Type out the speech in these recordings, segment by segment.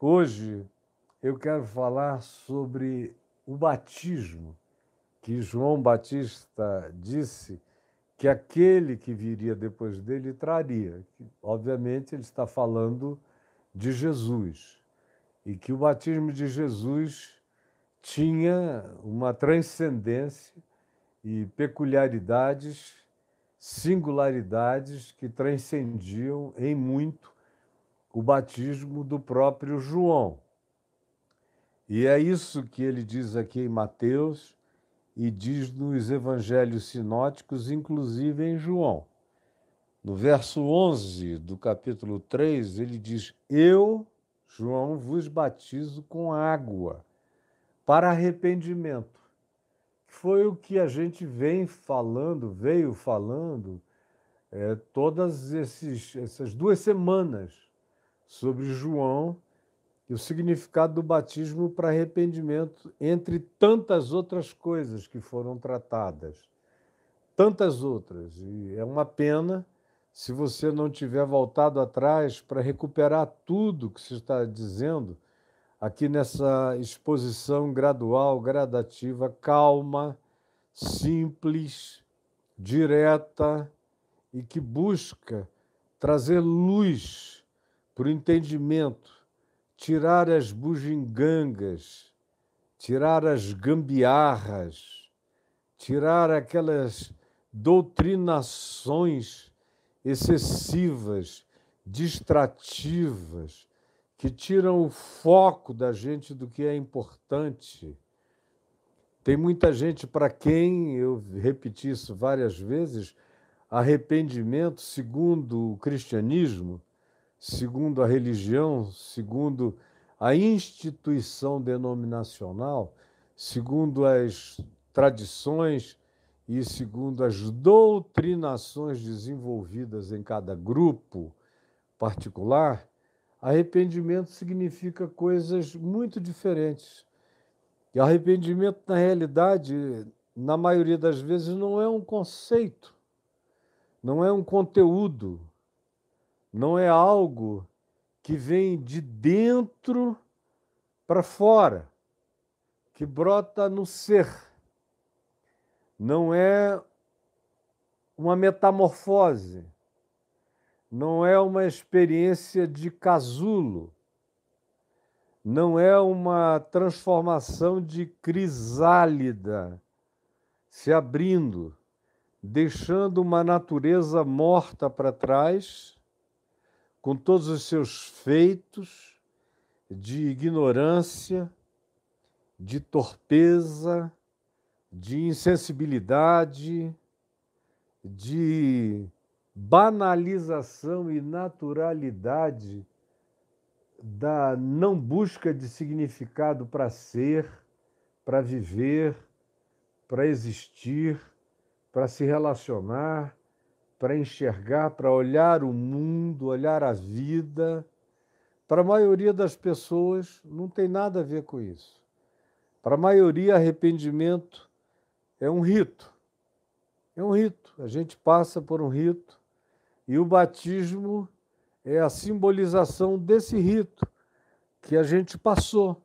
Hoje eu quero falar sobre o batismo, que João Batista disse que aquele que viria depois dele traria. Obviamente, ele está falando de Jesus, e que o batismo de Jesus tinha uma transcendência e peculiaridades, singularidades que transcendiam em muito o batismo do próprio João. E é isso que ele diz aqui em Mateus e diz nos evangelhos sinóticos, inclusive em João. No verso 11 do capítulo 3, ele diz: Eu, João, vos batizo com água para arrependimento. Foi o que a gente vem falando, veio falando, é, todas esses, essas duas semanas sobre João e o significado do batismo para arrependimento, entre tantas outras coisas que foram tratadas. Tantas outras. E é uma pena se você não tiver voltado atrás para recuperar tudo que se está dizendo aqui nessa exposição gradual, gradativa, calma, simples, direta e que busca trazer luz o entendimento tirar as bugigangas, tirar as gambiarras, tirar aquelas doutrinações excessivas, distrativas, que tiram o foco da gente do que é importante. Tem muita gente para quem, eu repeti isso várias vezes, arrependimento, segundo o cristianismo, segundo a religião, segundo a instituição denominacional, segundo as tradições e segundo as doutrinações desenvolvidas em cada grupo particular, arrependimento significa coisas muito diferentes. E arrependimento, na realidade, na maioria das vezes, não é um conceito, não é um conteúdo, não é algo que vem de dentro para fora, que brota no ser. Não é uma metamorfose, não é uma experiência de casulo, não é uma transformação de crisálida se abrindo, deixando uma natureza morta para trás com todos os seus feitos de ignorância, de torpeza, de insensibilidade, de banalização e naturalidade da não busca de significado para ser, para viver, para existir, para se relacionar, para enxergar, para olhar o mundo, olhar a vida. Para a maioria das pessoas, não tem nada a ver com isso. Para a maioria, arrependimento é um rito. É um rito. A gente passa por um rito e o batismo é a simbolização desse rito que a gente passou.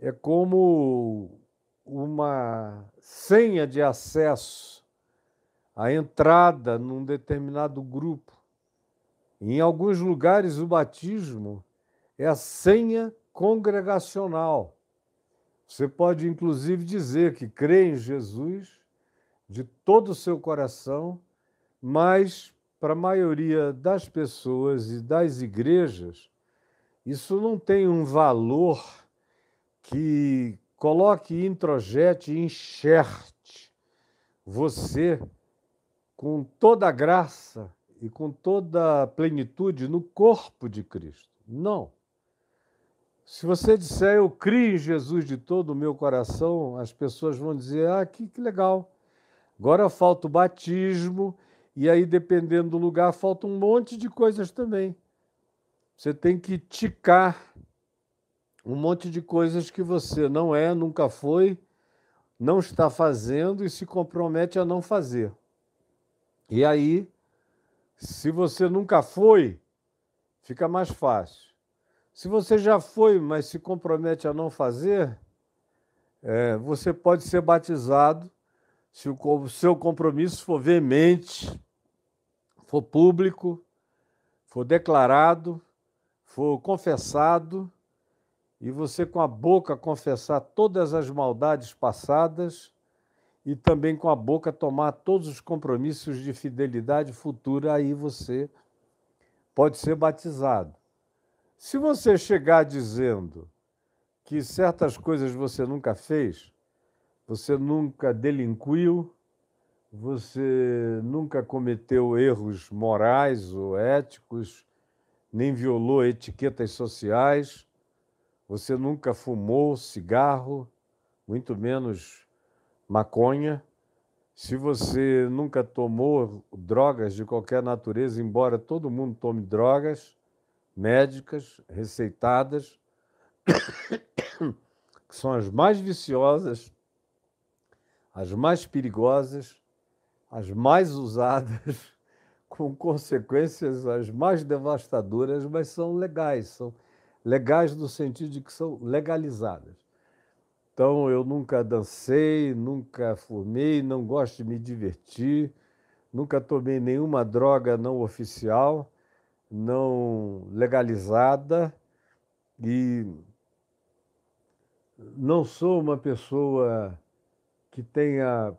É como uma senha de acesso a entrada num determinado grupo. Em alguns lugares, o batismo é a senha congregacional. Você pode, inclusive, dizer que crê em Jesus de todo o seu coração, mas para a maioria das pessoas e das igrejas, isso não tem um valor que coloque, introjete enxerte você com toda a graça e com toda a plenitude no corpo de Cristo. Não. Se você disser eu crio em Jesus de todo o meu coração, as pessoas vão dizer: ah, que, que legal. Agora falta o batismo, e aí, dependendo do lugar, falta um monte de coisas também. Você tem que ticar um monte de coisas que você não é, nunca foi, não está fazendo e se compromete a não fazer. E aí, se você nunca foi, fica mais fácil. Se você já foi, mas se compromete a não fazer, é, você pode ser batizado se o seu compromisso for veemente, for público, for declarado, for confessado, e você com a boca confessar todas as maldades passadas e também com a boca tomar todos os compromissos de fidelidade futura, aí você pode ser batizado. Se você chegar dizendo que certas coisas você nunca fez, você nunca delinquiu, você nunca cometeu erros morais ou éticos, nem violou etiquetas sociais, você nunca fumou cigarro, muito menos maconha. Se você nunca tomou drogas de qualquer natureza, embora todo mundo tome drogas médicas receitadas, que são as mais viciosas, as mais perigosas, as mais usadas, com consequências as mais devastadoras, mas são legais, são legais no sentido de que são legalizadas. Então, eu nunca dancei, nunca fumei, não gosto de me divertir, nunca tomei nenhuma droga não oficial, não legalizada e não sou uma pessoa que tenha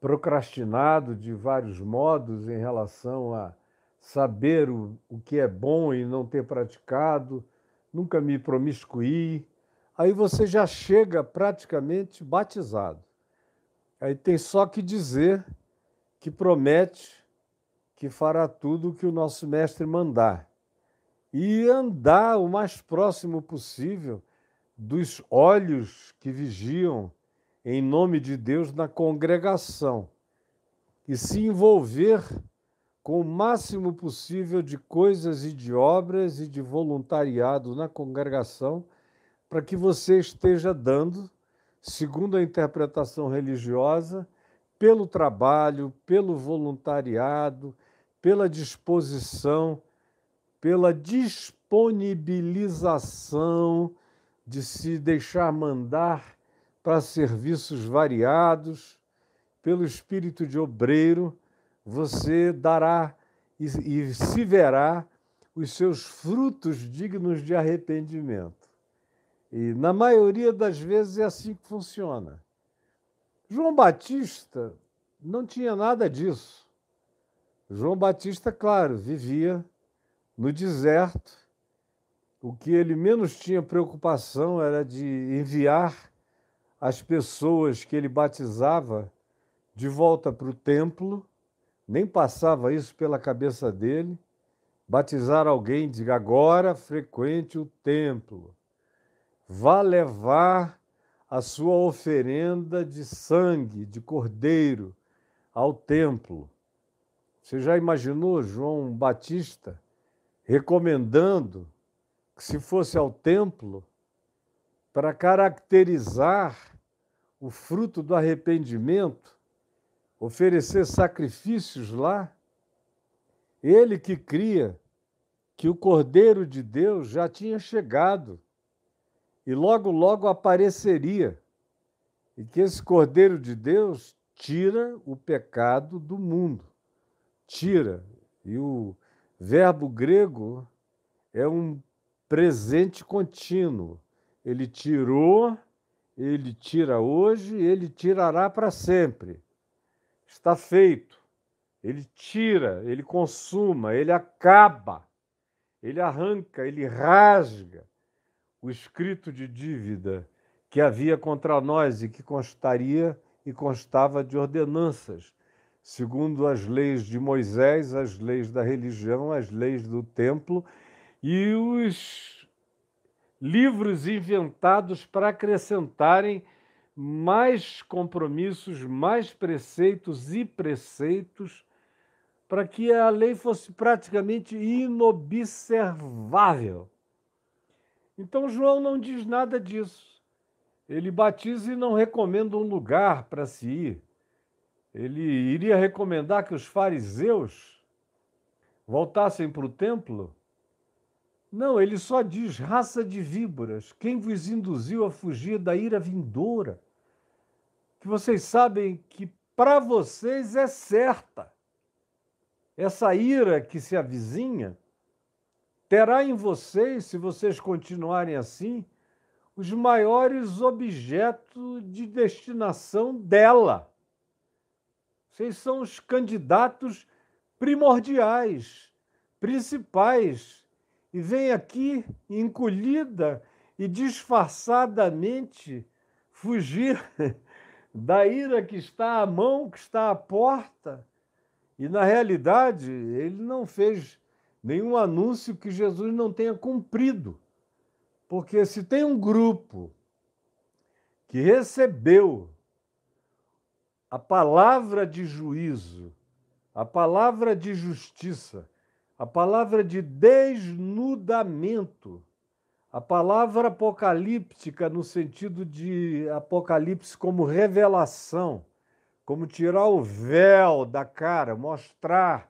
procrastinado de vários modos em relação a saber o, o que é bom e não ter praticado, nunca me promiscuí, aí você já chega praticamente batizado. Aí tem só que dizer que promete que fará tudo o que o nosso mestre mandar. E andar o mais próximo possível dos olhos que vigiam em nome de Deus na congregação. E se envolver com o máximo possível de coisas e de obras e de voluntariado na congregação para que você esteja dando, segundo a interpretação religiosa, pelo trabalho, pelo voluntariado, pela disposição, pela disponibilização de se deixar mandar para serviços variados, pelo espírito de obreiro, você dará e, e se verá os seus frutos dignos de arrependimento. E na maioria das vezes é assim que funciona. João Batista não tinha nada disso. João Batista, claro, vivia no deserto. O que ele menos tinha preocupação era de enviar as pessoas que ele batizava de volta para o templo, nem passava isso pela cabeça dele. Batizar alguém, diga agora frequente o templo vá levar a sua oferenda de sangue, de cordeiro, ao templo. Você já imaginou João Batista recomendando que se fosse ao templo para caracterizar o fruto do arrependimento, oferecer sacrifícios lá? Ele que cria que o Cordeiro de Deus já tinha chegado e logo, logo apareceria. E que esse Cordeiro de Deus tira o pecado do mundo. Tira. E o verbo grego é um presente contínuo. Ele tirou, ele tira hoje, ele tirará para sempre. Está feito. Ele tira, ele consuma, ele acaba, ele arranca, ele rasga o escrito de dívida que havia contra nós e que constaria e constava de ordenanças, segundo as leis de Moisés, as leis da religião, as leis do templo e os livros inventados para acrescentarem mais compromissos, mais preceitos e preceitos, para que a lei fosse praticamente inobservável. Então João não diz nada disso. Ele batiza e não recomenda um lugar para se ir. Ele iria recomendar que os fariseus voltassem para o templo? Não, ele só diz raça de víboras, quem vos induziu a fugir da ira vindoura? Que vocês sabem que para vocês é certa. Essa ira que se avizinha terá em vocês, se vocês continuarem assim, os maiores objetos de destinação dela. Vocês são os candidatos primordiais, principais, e vem aqui encolhida e disfarçadamente fugir da ira que está à mão, que está à porta. E na realidade, ele não fez nenhum anúncio que Jesus não tenha cumprido. Porque se tem um grupo que recebeu a palavra de juízo, a palavra de justiça, a palavra de desnudamento, a palavra apocalíptica no sentido de apocalipse como revelação, como tirar o véu da cara, mostrar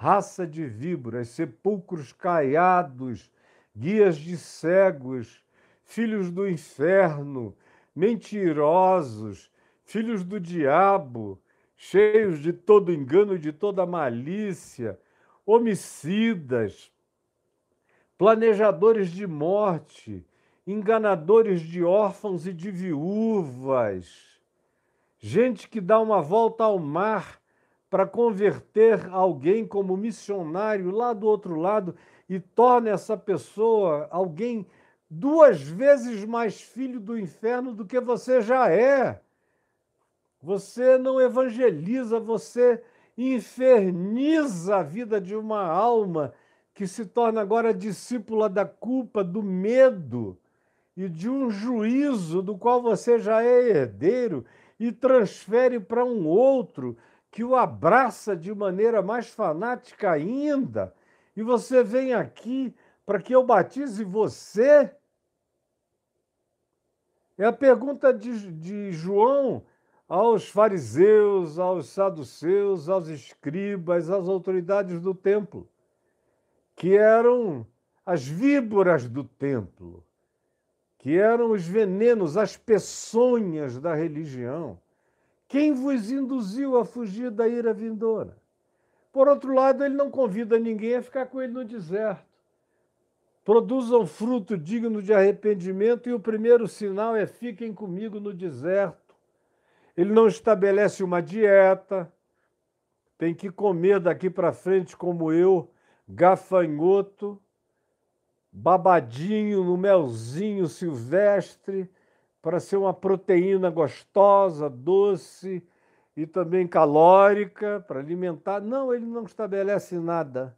raça de víboras, sepulcros caiados, guias de cegos, filhos do inferno, mentirosos, filhos do diabo, cheios de todo engano e de toda malícia, homicidas, planejadores de morte, enganadores de órfãos e de viúvas, gente que dá uma volta ao mar para converter alguém como missionário lá do outro lado e torna essa pessoa alguém duas vezes mais filho do inferno do que você já é. Você não evangeliza, você inferniza a vida de uma alma que se torna agora discípula da culpa, do medo e de um juízo do qual você já é herdeiro e transfere para um outro que o abraça de maneira mais fanática ainda, e você vem aqui para que eu batize você? É a pergunta de, de João aos fariseus, aos saduceus, aos escribas, às autoridades do templo, que eram as víboras do templo, que eram os venenos, as peçonhas da religião quem vos induziu a fugir da ira vindoura? Por outro lado, ele não convida ninguém a ficar com ele no deserto. Produzam fruto digno de arrependimento, e o primeiro sinal é fiquem comigo no deserto. Ele não estabelece uma dieta, tem que comer daqui para frente, como eu, gafanhoto, babadinho no melzinho silvestre, para ser uma proteína gostosa, doce e também calórica para alimentar. Não, ele não estabelece nada.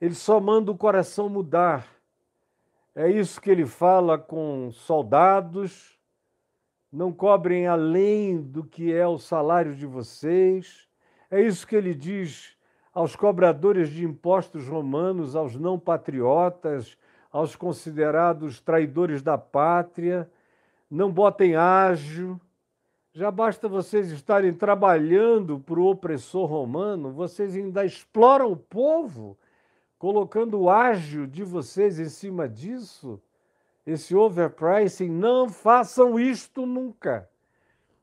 Ele só manda o coração mudar. É isso que ele fala com soldados. Não cobrem além do que é o salário de vocês. É isso que ele diz aos cobradores de impostos romanos, aos não patriotas, aos considerados traidores da pátria não botem ágio. Já basta vocês estarem trabalhando para o opressor romano, vocês ainda exploram o povo, colocando o ágio de vocês em cima disso. Esse overpricing, não façam isto nunca.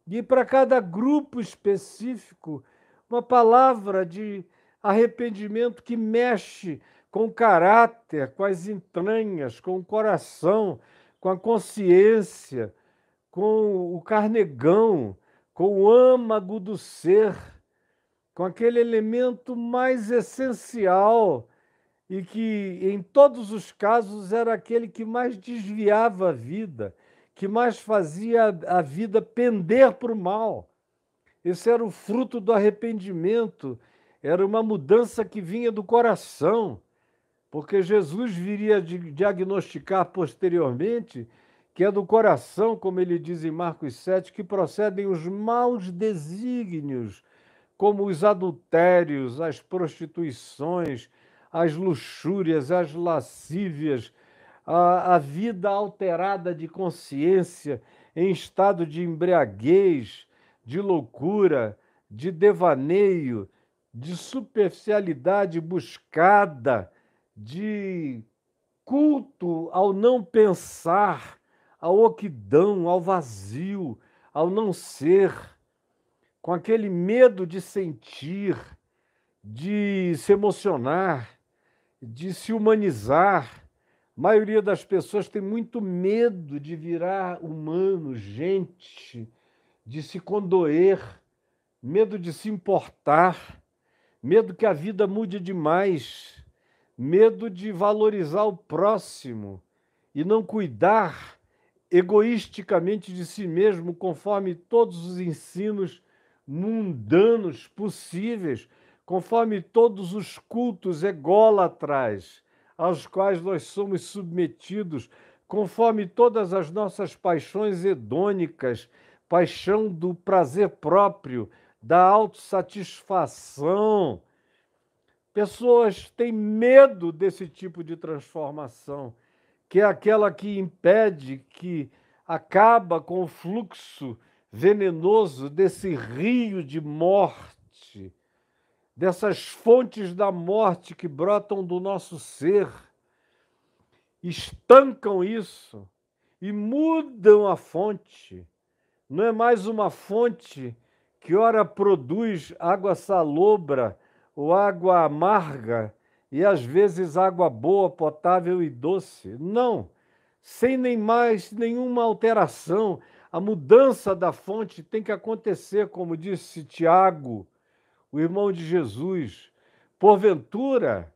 E para cada grupo específico, uma palavra de arrependimento que mexe com o caráter, com as entranhas, com o coração, com a consciência, com o carnegão, com o âmago do ser, com aquele elemento mais essencial e que, em todos os casos, era aquele que mais desviava a vida, que mais fazia a vida pender para o mal. Esse era o fruto do arrependimento, era uma mudança que vinha do coração porque Jesus viria diagnosticar posteriormente que é do coração, como ele diz em Marcos 7, que procedem os maus desígnios, como os adultérios, as prostituições, as luxúrias, as lascívias, a, a vida alterada de consciência em estado de embriaguez, de loucura, de devaneio, de superficialidade buscada de culto ao não pensar, ao oquidão, ao vazio, ao não ser, com aquele medo de sentir, de se emocionar, de se humanizar. A maioria das pessoas tem muito medo de virar humano, gente, de se condoer, medo de se importar, medo que a vida mude demais, medo de valorizar o próximo e não cuidar egoisticamente de si mesmo, conforme todos os ensinos mundanos possíveis, conforme todos os cultos ególatras aos quais nós somos submetidos, conforme todas as nossas paixões hedônicas, paixão do prazer próprio, da autossatisfação. Pessoas têm medo desse tipo de transformação, que é aquela que impede, que acaba com o fluxo venenoso desse rio de morte, dessas fontes da morte que brotam do nosso ser, estancam isso e mudam a fonte. Não é mais uma fonte que ora produz água salobra ou água amarga e às vezes água boa, potável e doce. Não, sem nem mais nenhuma alteração. A mudança da fonte tem que acontecer, como disse Tiago, o irmão de Jesus. Porventura,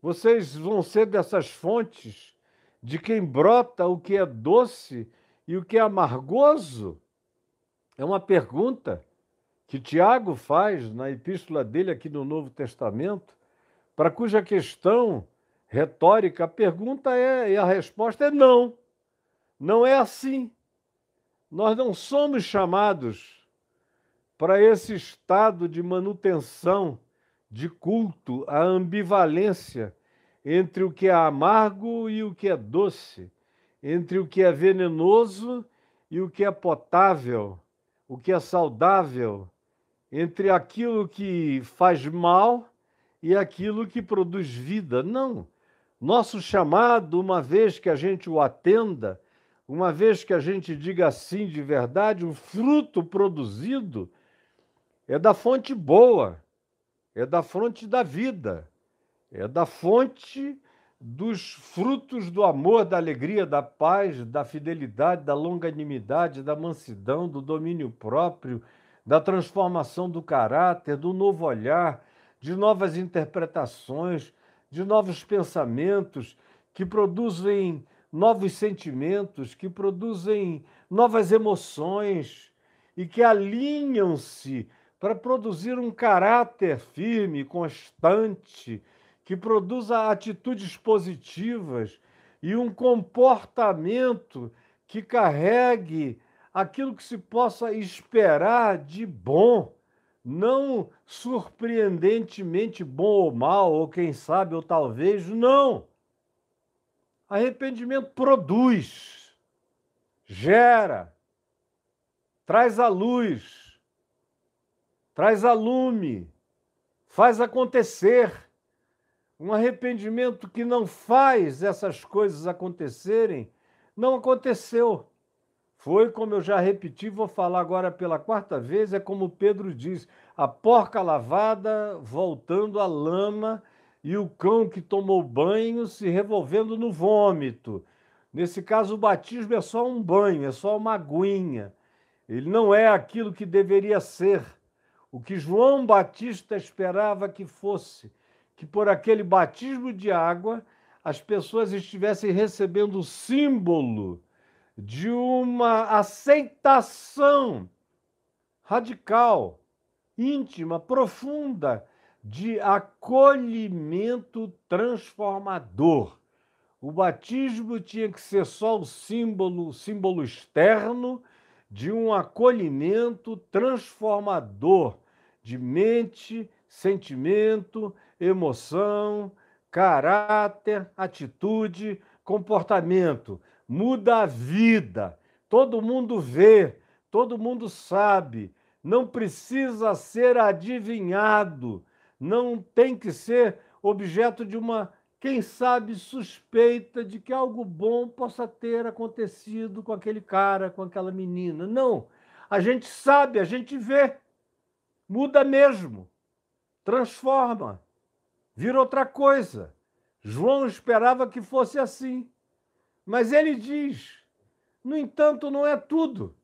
vocês vão ser dessas fontes de quem brota o que é doce e o que é amargoso? É uma pergunta que Tiago faz na epístola dele aqui no Novo Testamento, para cuja questão retórica a pergunta é e a resposta é não. Não é assim. Nós não somos chamados para esse estado de manutenção, de culto, a ambivalência entre o que é amargo e o que é doce, entre o que é venenoso e o que é potável, o que é saudável, entre aquilo que faz mal e aquilo que produz vida. Não. Nosso chamado, uma vez que a gente o atenda, uma vez que a gente diga assim de verdade, o fruto produzido é da fonte boa, é da fonte da vida, é da fonte dos frutos do amor, da alegria, da paz, da fidelidade, da longanimidade, da mansidão, do domínio próprio, da transformação do caráter, do novo olhar, de novas interpretações, de novos pensamentos que produzem novos sentimentos, que produzem novas emoções e que alinham-se para produzir um caráter firme, constante, que produza atitudes positivas e um comportamento que carregue aquilo que se possa esperar de bom, não surpreendentemente bom ou mal, ou quem sabe, ou talvez, não. Arrependimento produz, gera, traz a luz, traz a lume, faz acontecer. Um arrependimento que não faz essas coisas acontecerem, não aconteceu. Foi, como eu já repeti, vou falar agora pela quarta vez, é como Pedro diz: a porca lavada voltando à lama e o cão que tomou banho se revolvendo no vômito. Nesse caso, o batismo é só um banho, é só uma aguinha. Ele não é aquilo que deveria ser. O que João Batista esperava que fosse, que por aquele batismo de água as pessoas estivessem recebendo o símbolo de uma aceitação radical, íntima, profunda, de acolhimento transformador. O batismo tinha que ser só o símbolo, símbolo externo de um acolhimento transformador de mente, sentimento, emoção, caráter, atitude, comportamento muda a vida. Todo mundo vê, todo mundo sabe. Não precisa ser adivinhado, não tem que ser objeto de uma quem sabe suspeita de que algo bom possa ter acontecido com aquele cara, com aquela menina. Não, a gente sabe, a gente vê, muda mesmo, transforma, vira outra coisa. João esperava que fosse assim, mas ele diz: no entanto, não é tudo,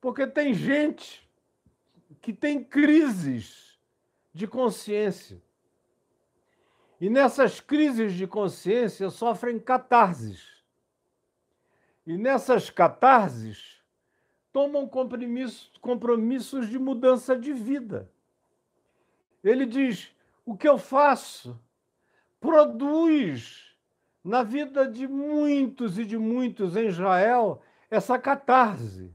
porque tem gente que tem crises de consciência e nessas crises de consciência sofrem catarses. E nessas catarses tomam compromissos de mudança de vida. Ele diz: o que eu faço produz na vida de muitos e de muitos em Israel essa catarse.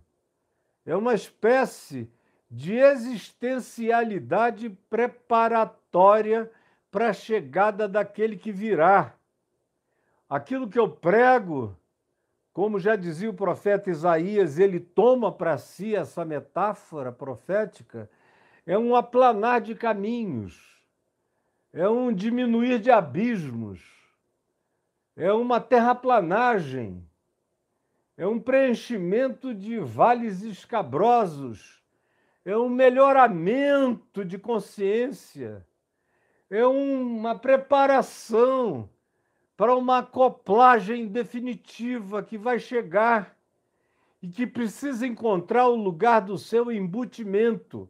É uma espécie de existencialidade preparatória para a chegada daquele que virá. Aquilo que eu prego, como já dizia o profeta Isaías, ele toma para si essa metáfora profética, é um aplanar de caminhos, é um diminuir de abismos, é uma terraplanagem, é um preenchimento de vales escabrosos, é um melhoramento de consciência. É uma preparação para uma acoplagem definitiva que vai chegar e que precisa encontrar o lugar do seu embutimento.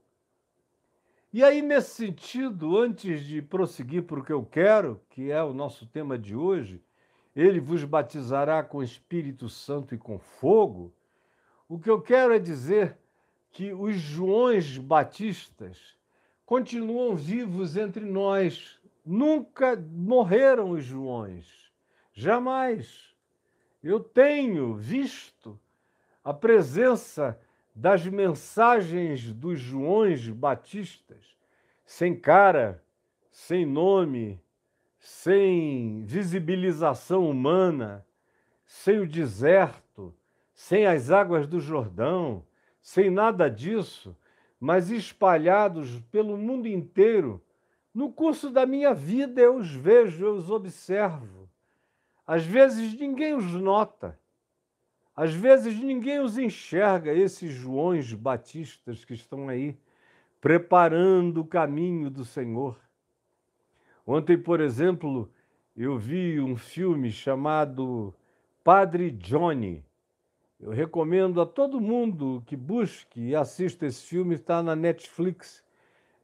E aí, nesse sentido, antes de prosseguir para o que eu quero, que é o nosso tema de hoje, ele vos batizará com Espírito Santo e com fogo. O que eu quero é dizer que os Joões Batistas, continuam vivos entre nós. Nunca morreram os Joões. Jamais. Eu tenho visto a presença das mensagens dos Joões Batistas, sem cara, sem nome, sem visibilização humana, sem o deserto, sem as águas do Jordão, sem nada disso, mas espalhados pelo mundo inteiro. No curso da minha vida eu os vejo, eu os observo. Às vezes ninguém os nota, às vezes ninguém os enxerga, esses Joões Batistas que estão aí preparando o caminho do Senhor. Ontem, por exemplo, eu vi um filme chamado Padre Johnny eu recomendo a todo mundo que busque e assista esse filme, está na Netflix.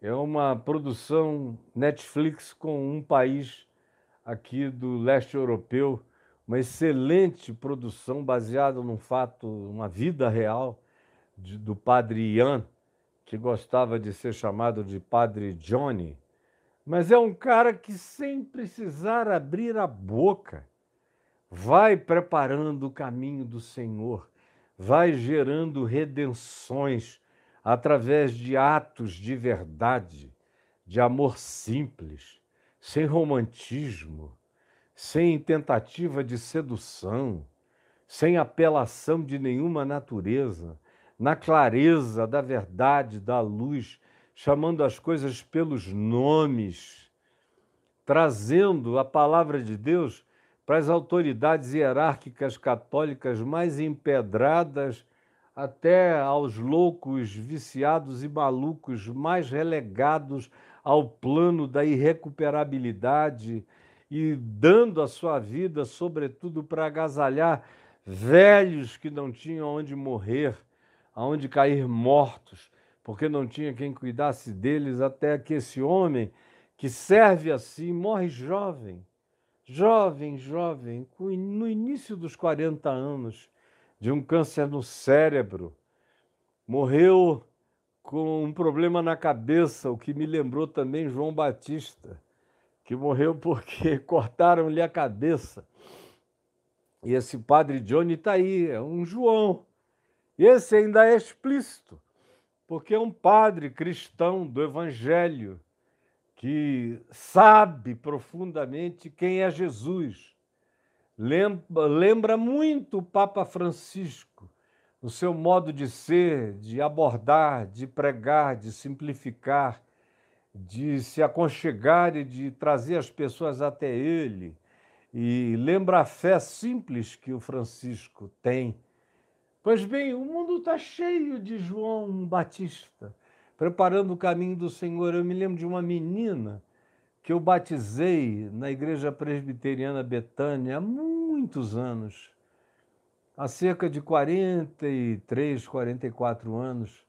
É uma produção Netflix com um país aqui do leste europeu, uma excelente produção baseada num fato, uma vida real de, do padre Ian, que gostava de ser chamado de padre Johnny. Mas é um cara que, sem precisar abrir a boca, vai preparando o caminho do Senhor, vai gerando redenções através de atos de verdade, de amor simples, sem romantismo, sem tentativa de sedução, sem apelação de nenhuma natureza, na clareza da verdade, da luz, chamando as coisas pelos nomes, trazendo a palavra de Deus para as autoridades hierárquicas católicas mais empedradas, até aos loucos, viciados e malucos mais relegados ao plano da irrecuperabilidade e dando a sua vida, sobretudo, para agasalhar velhos que não tinham onde morrer, aonde cair mortos, porque não tinha quem cuidasse deles, até que esse homem que serve assim morre jovem jovem, jovem, no início dos 40 anos, de um câncer no cérebro. Morreu com um problema na cabeça, o que me lembrou também João Batista, que morreu porque cortaram-lhe a cabeça. E esse padre Johnny está aí, é um João. Esse ainda é explícito, porque um padre cristão do Evangelho que sabe profundamente quem é Jesus. Lembra, lembra muito o Papa Francisco, no seu modo de ser, de abordar, de pregar, de simplificar, de se aconchegar e de trazer as pessoas até ele. E lembra a fé simples que o Francisco tem. Pois bem, o mundo está cheio de João Batista, preparando o caminho do Senhor. Eu me lembro de uma menina que eu batizei na igreja presbiteriana Betânia há muitos anos, há cerca de 43, 44 anos,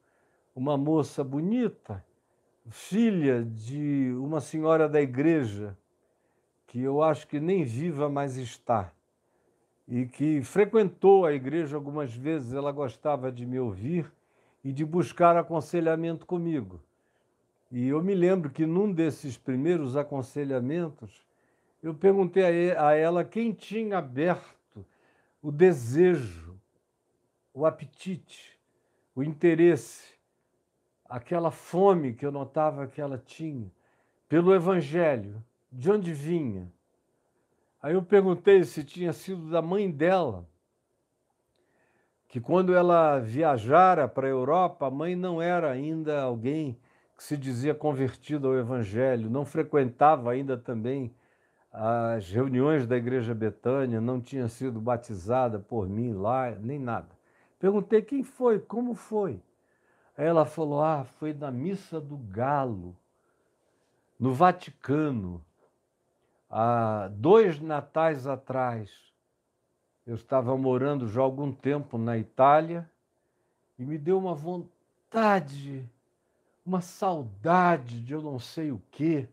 uma moça bonita, filha de uma senhora da igreja, que eu acho que nem viva mais está, e que frequentou a igreja algumas vezes, ela gostava de me ouvir e de buscar aconselhamento comigo. E eu me lembro que num desses primeiros aconselhamentos, eu perguntei a ela quem tinha aberto o desejo, o apetite, o interesse, aquela fome que eu notava que ela tinha pelo Evangelho, de onde vinha. Aí eu perguntei se tinha sido da mãe dela, que quando ela viajara para a Europa, a mãe não era ainda alguém que se dizia convertido ao Evangelho, não frequentava ainda também as reuniões da Igreja Betânia, não tinha sido batizada por mim lá, nem nada. Perguntei quem foi, como foi. Aí ela falou: Ah, foi na missa do Galo, no Vaticano, há dois natais atrás. Eu estava morando já há algum tempo na Itália e me deu uma vontade uma saudade de eu não sei o quê.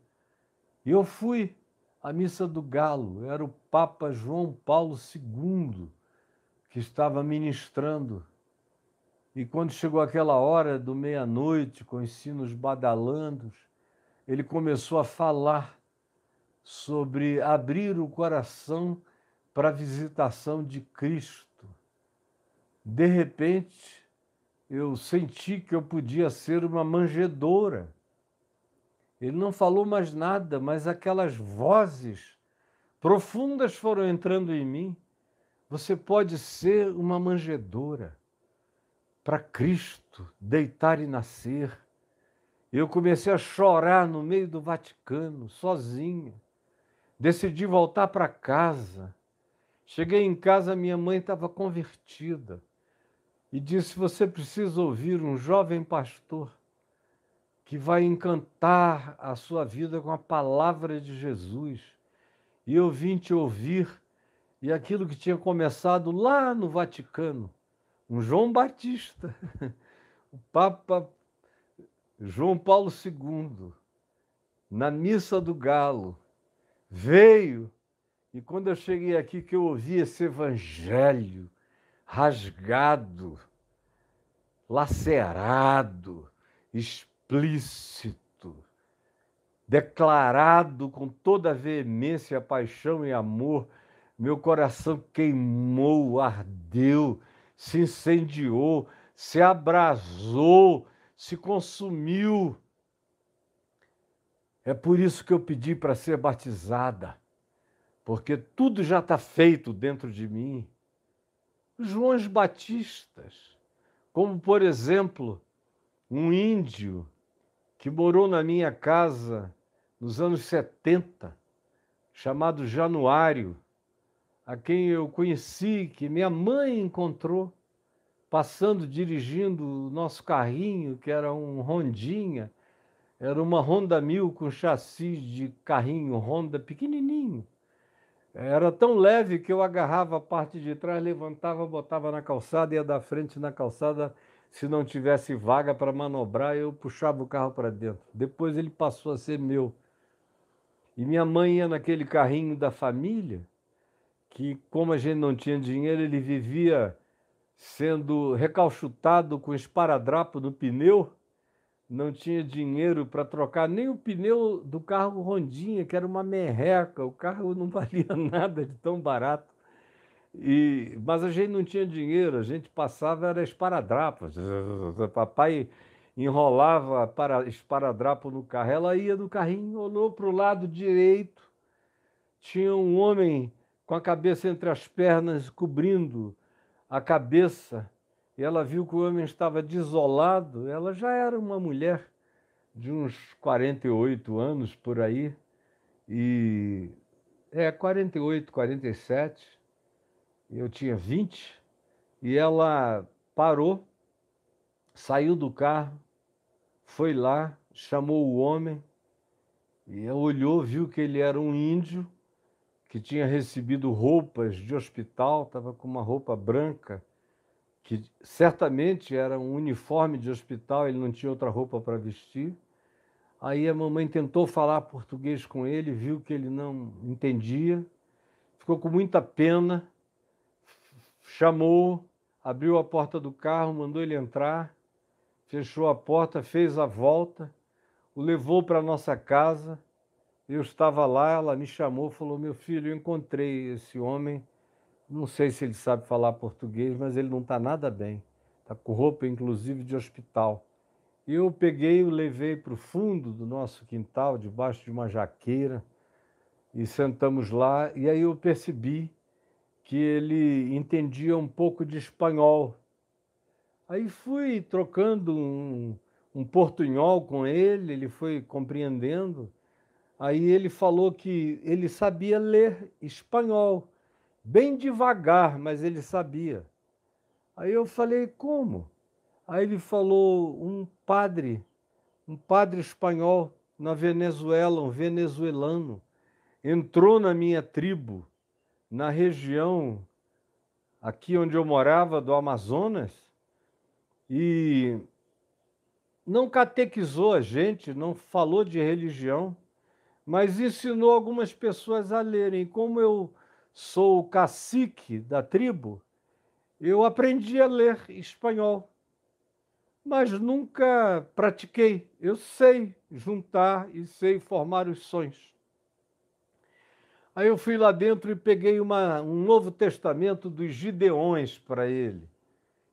E eu fui à missa do Galo, era o Papa João Paulo II que estava ministrando. E quando chegou aquela hora do meia-noite, com os sinos badalandos, ele começou a falar sobre abrir o coração para a visitação de Cristo. De repente, eu senti que eu podia ser uma manjedoura. Ele não falou mais nada, mas aquelas vozes profundas foram entrando em mim. Você pode ser uma manjedoura para Cristo deitar e nascer. Eu comecei a chorar no meio do Vaticano, sozinha. Decidi voltar para casa. Cheguei em casa, minha mãe estava convertida e disse: Você precisa ouvir um jovem pastor que vai encantar a sua vida com a palavra de Jesus. E eu vim te ouvir, e aquilo que tinha começado lá no Vaticano, um João Batista, o Papa João Paulo II, na missa do Galo, veio, e quando eu cheguei aqui, que eu ouvi esse evangelho, rasgado, lacerado, explícito, declarado com toda a veemência, paixão e amor. Meu coração queimou, ardeu, se incendiou, se abrasou, se consumiu. É por isso que eu pedi para ser batizada, porque tudo já está feito dentro de mim. Joões Batistas, como por exemplo, um índio que morou na minha casa nos anos 70, chamado Januário, a quem eu conheci, que minha mãe encontrou, passando, dirigindo o nosso carrinho, que era um Rondinha, era uma Honda Mil com chassi de carrinho Honda pequenininho. Era tão leve que eu agarrava a parte de trás, levantava, botava na calçada, ia da frente na calçada. Se não tivesse vaga para manobrar, eu puxava o carro para dentro. Depois ele passou a ser meu. E minha mãe ia naquele carrinho da família, que, como a gente não tinha dinheiro, ele vivia sendo recalchutado com esparadrapo no pneu não tinha dinheiro para trocar nem o pneu do carro Rondinha, que era uma merreca, o carro não valia nada de tão barato. E, mas a gente não tinha dinheiro, a gente passava era esparadrapo. Papai enrolava para esparadrapo no carro. Ela ia no carrinho, olhou para o lado direito, tinha um homem com a cabeça entre as pernas, cobrindo a cabeça e ela viu que o homem estava desolado, ela já era uma mulher de uns 48 anos por aí, e é 48, 47, eu tinha 20, e ela parou, saiu do carro, foi lá, chamou o homem, e olhou, viu que ele era um índio que tinha recebido roupas de hospital, estava com uma roupa branca, que certamente era um uniforme de hospital, ele não tinha outra roupa para vestir. Aí a mamãe tentou falar português com ele, viu que ele não entendia, ficou com muita pena, chamou, abriu a porta do carro, mandou ele entrar, fechou a porta, fez a volta, o levou para nossa casa eu estava lá, ela me chamou, falou: Meu filho, eu encontrei esse homem. Não sei se ele sabe falar português, mas ele não está nada bem. Está com roupa, inclusive, de hospital. E eu peguei e o levei para o fundo do nosso quintal, debaixo de uma jaqueira, e sentamos lá. E aí eu percebi que ele entendia um pouco de espanhol. Aí fui trocando um, um portunhol com ele, ele foi compreendendo. Aí ele falou que ele sabia ler espanhol, bem devagar, mas ele sabia. Aí eu falei, como? Aí ele falou, um padre, um padre espanhol na Venezuela, um venezuelano, entrou na minha tribo, na região aqui onde eu morava, do Amazonas, e não catequizou a gente, não falou de religião mas ensinou algumas pessoas a lerem. Como eu sou o cacique da tribo, eu aprendi a ler espanhol, mas nunca pratiquei. Eu sei juntar e sei formar os sons. Aí eu fui lá dentro e peguei uma, um Novo Testamento dos Gideões para ele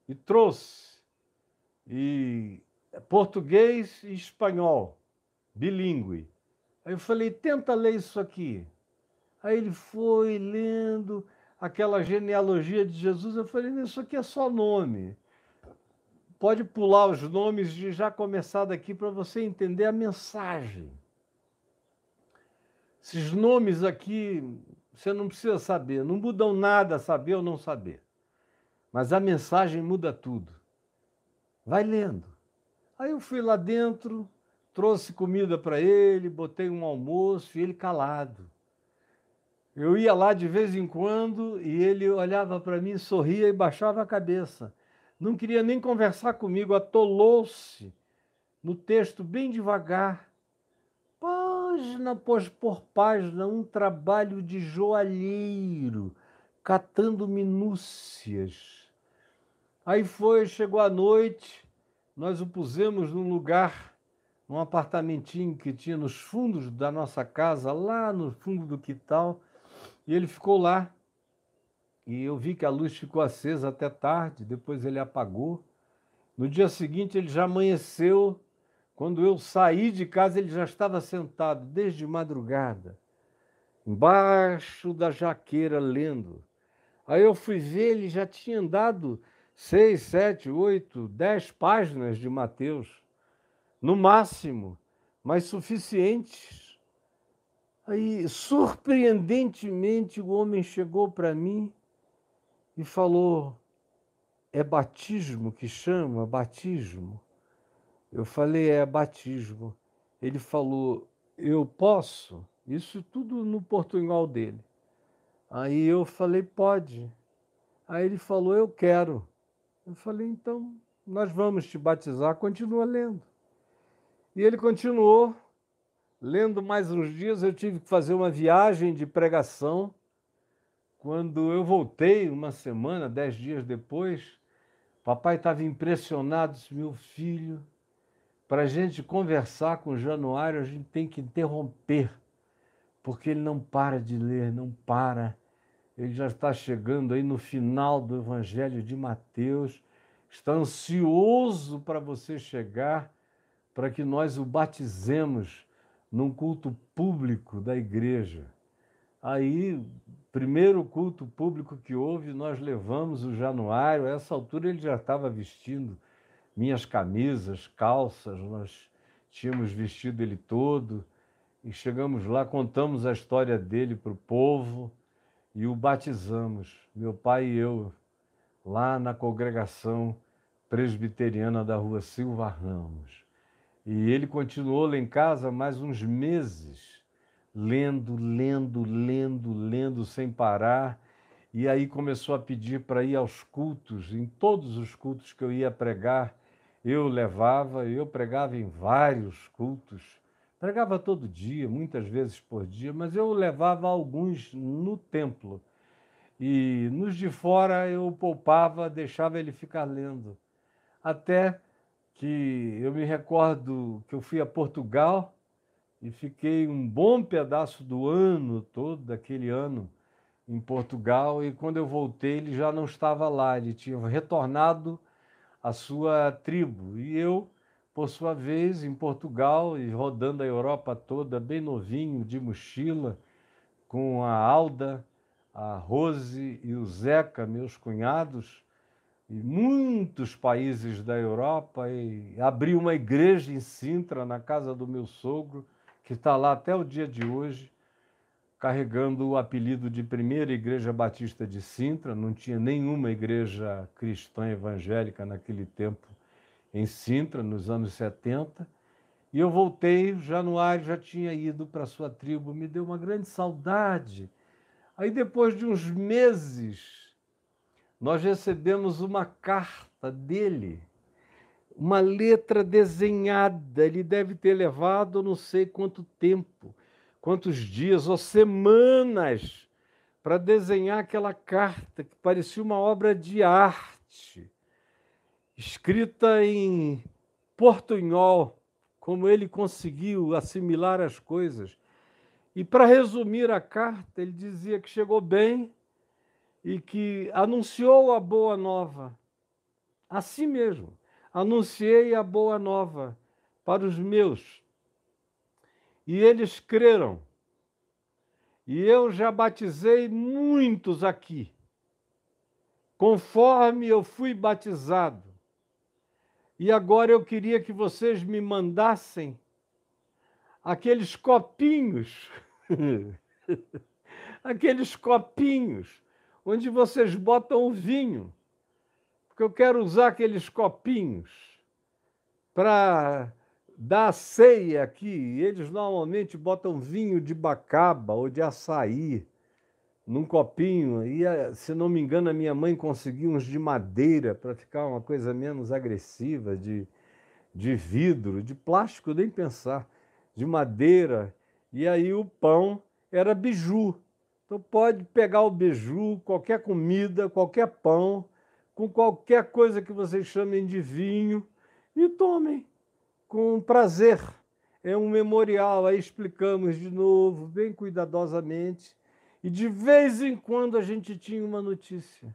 e trouxe. E português e espanhol, bilíngue. Aí eu falei, tenta ler isso aqui. Aí ele foi lendo aquela genealogia de Jesus. Eu falei, isso aqui é só nome. Pode pular os nomes de já começar daqui para você entender a mensagem. Esses nomes aqui, você não precisa saber, não mudam nada saber ou não saber. Mas a mensagem muda tudo. Vai lendo. Aí eu fui lá dentro, trouxe comida para ele, botei um almoço e ele calado. Eu ia lá de vez em quando e ele olhava para mim, sorria e baixava a cabeça. Não queria nem conversar comigo, atolou-se no texto bem devagar. Página por, por página, um trabalho de joalheiro, catando minúcias. Aí foi, chegou a noite, nós o pusemos num lugar um apartamentinho que tinha nos fundos da nossa casa, lá no fundo do quintal, e ele ficou lá. E eu vi que a luz ficou acesa até tarde, depois ele apagou. No dia seguinte ele já amanheceu. Quando eu saí de casa, ele já estava sentado desde madrugada, embaixo da jaqueira, lendo. Aí eu fui ver, ele já tinha andado seis, sete, oito, dez páginas de Mateus no máximo, mas suficientes. Aí, surpreendentemente, o homem chegou para mim e falou: É batismo que chama? Batismo? Eu falei: É batismo. Ele falou: Eu posso? Isso tudo no portunhol dele. Aí eu falei: Pode. Aí ele falou: Eu quero. Eu falei: Então, nós vamos te batizar. Continua lendo. E ele continuou lendo mais uns dias. Eu tive que fazer uma viagem de pregação. Quando eu voltei, uma semana, dez dias depois, papai estava impressionado. Disse: Meu filho, para a gente conversar com o Januário, a gente tem que interromper, porque ele não para de ler, não para. Ele já está chegando aí no final do Evangelho de Mateus, está ansioso para você chegar para que nós o batizemos num culto público da igreja. Aí, primeiro culto público que houve, nós levamos o Januário, a essa altura ele já estava vestindo minhas camisas, calças, nós tínhamos vestido ele todo, e chegamos lá, contamos a história dele para o povo e o batizamos, meu pai e eu, lá na congregação presbiteriana da rua Silva Ramos. E ele continuou lá em casa mais uns meses, lendo, lendo, lendo, lendo sem parar. E aí começou a pedir para ir aos cultos, em todos os cultos que eu ia pregar, eu levava, eu pregava em vários cultos. Pregava todo dia, muitas vezes por dia, mas eu levava alguns no templo. E nos de fora eu poupava, deixava ele ficar lendo. Até que eu me recordo que eu fui a Portugal e fiquei um bom pedaço do ano todo, daquele ano, em Portugal. E quando eu voltei, ele já não estava lá, ele tinha retornado à sua tribo. E eu por sua vez, em Portugal e rodando a Europa toda, bem novinho, de mochila, com a Alda, a Rose e o Zeca, meus cunhados, e muitos países da Europa, e abri uma igreja em Sintra, na casa do meu sogro, que está lá até o dia de hoje, carregando o apelido de Primeira Igreja Batista de Sintra, não tinha nenhuma igreja cristã evangélica naquele tempo em Sintra, nos anos 70. E eu voltei, Januário já tinha ido para sua tribo, me deu uma grande saudade. Aí, depois de uns meses, nós recebemos uma carta dele, uma letra desenhada. Ele deve ter levado não sei quanto tempo, quantos dias ou semanas para desenhar aquela carta que parecia uma obra de arte escrita em portunhol, como ele conseguiu assimilar as coisas. E para resumir a carta, ele dizia que chegou bem e que anunciou a boa nova. Assim mesmo, anunciei a boa nova para os meus. E eles creram. E eu já batizei muitos aqui, conforme eu fui batizado. E agora eu queria que vocês me mandassem aqueles copinhos, aqueles copinhos onde vocês botam o vinho, porque eu quero usar aqueles copinhos para dar ceia aqui. Eles normalmente botam vinho de bacaba ou de açaí num copinho. E, se não me engano, a minha mãe conseguiu uns de madeira para ficar uma coisa menos agressiva, de, de vidro, de plástico, nem pensar, de madeira. E aí o pão era biju. Então pode pegar o biju, qualquer comida, qualquer pão, com qualquer coisa que vocês chamem de vinho e tomem com prazer. É um memorial, aí explicamos de novo, bem cuidadosamente e de vez em quando a gente tinha uma notícia.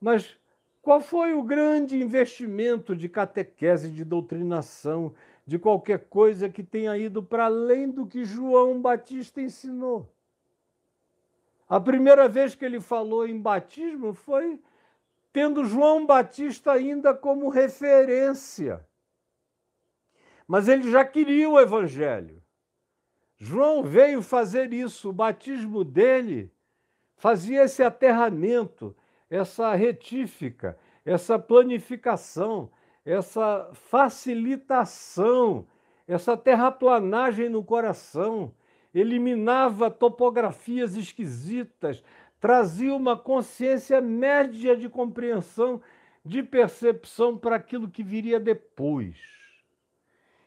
Mas qual foi o grande investimento de catequese, de doutrinação, de qualquer coisa que tenha ido para além do que João Batista ensinou? A primeira vez que ele falou em batismo foi tendo João Batista ainda como referência. Mas ele já queria o evangelho. João veio fazer isso, o batismo dele fazia esse aterramento, essa retífica, essa planificação, essa facilitação, essa terraplanagem no coração, eliminava topografias esquisitas, trazia uma consciência média de compreensão, de percepção para aquilo que viria depois.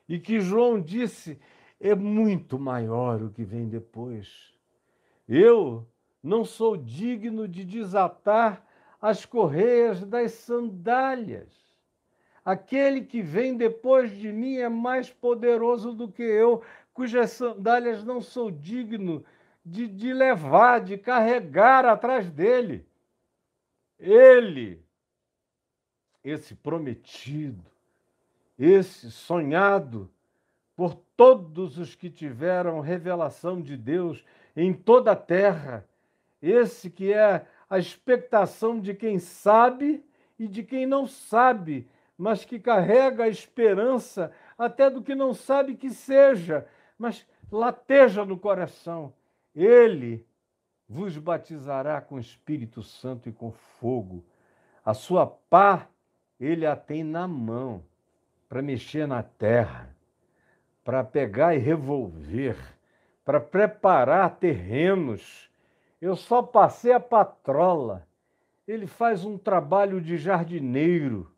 E que João disse é muito maior o que vem depois. Eu não sou digno de desatar as correias das sandálias. Aquele que vem depois de mim é mais poderoso do que eu, cujas sandálias não sou digno de, de levar, de carregar atrás dele. Ele, esse prometido, esse sonhado, por todos os que tiveram revelação de Deus em toda a terra. Esse que é a expectação de quem sabe e de quem não sabe, mas que carrega a esperança até do que não sabe que seja, mas lateja no coração. Ele vos batizará com Espírito Santo e com fogo. A sua pá ele a tem na mão para mexer na terra, para pegar e revolver, para preparar terrenos. Eu só passei a patrola. Ele faz um trabalho de jardineiro,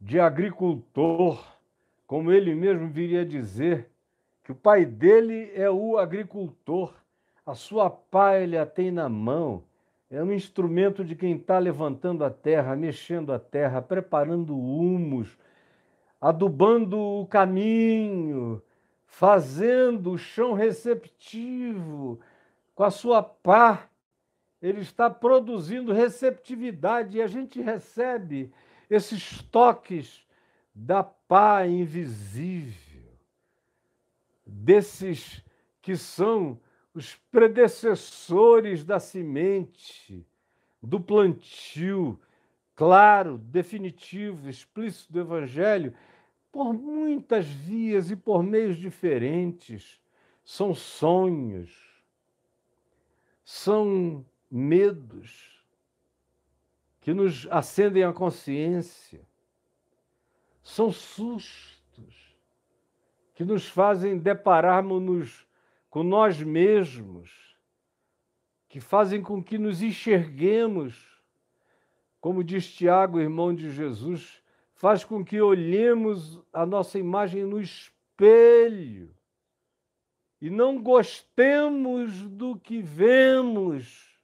de agricultor, como ele mesmo viria dizer, que o pai dele é o agricultor, a sua pá ele a tem na mão, é um instrumento de quem está levantando a terra, mexendo a terra, preparando humus, adubando o caminho, fazendo o chão receptivo. Com a sua pá, ele está produzindo receptividade e a gente recebe esses toques da pá invisível, desses que são os predecessores da semente, do plantio, claro, definitivo, explícito do Evangelho, por muitas vias e por meios diferentes. São sonhos, são medos que nos acendem a consciência, são sustos que nos fazem depararmos-nos com nós mesmos, que fazem com que nos enxerguemos, como diz Tiago, irmão de Jesus, faz com que olhemos a nossa imagem no espelho e não gostemos do que vemos.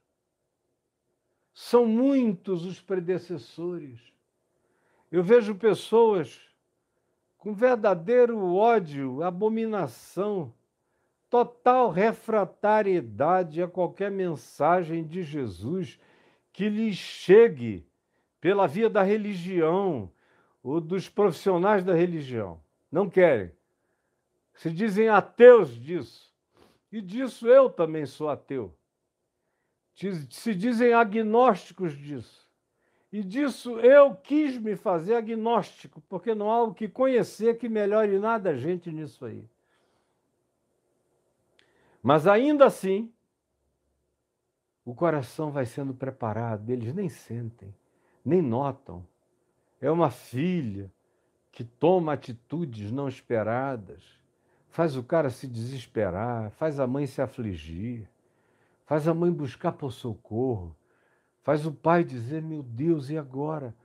São muitos os predecessores. Eu vejo pessoas com verdadeiro ódio, abominação total refratariedade a qualquer mensagem de Jesus que lhes chegue pela via da religião ou dos profissionais da religião. Não querem. Se dizem ateus disso. E disso eu também sou ateu. Se dizem agnósticos disso. E disso eu quis me fazer agnóstico, porque não há o que conhecer que melhore nada a gente nisso aí. Mas ainda assim, o coração vai sendo preparado, eles nem sentem, nem notam. É uma filha que toma atitudes não esperadas, faz o cara se desesperar, faz a mãe se afligir, faz a mãe buscar por socorro, faz o pai dizer: Meu Deus, e agora?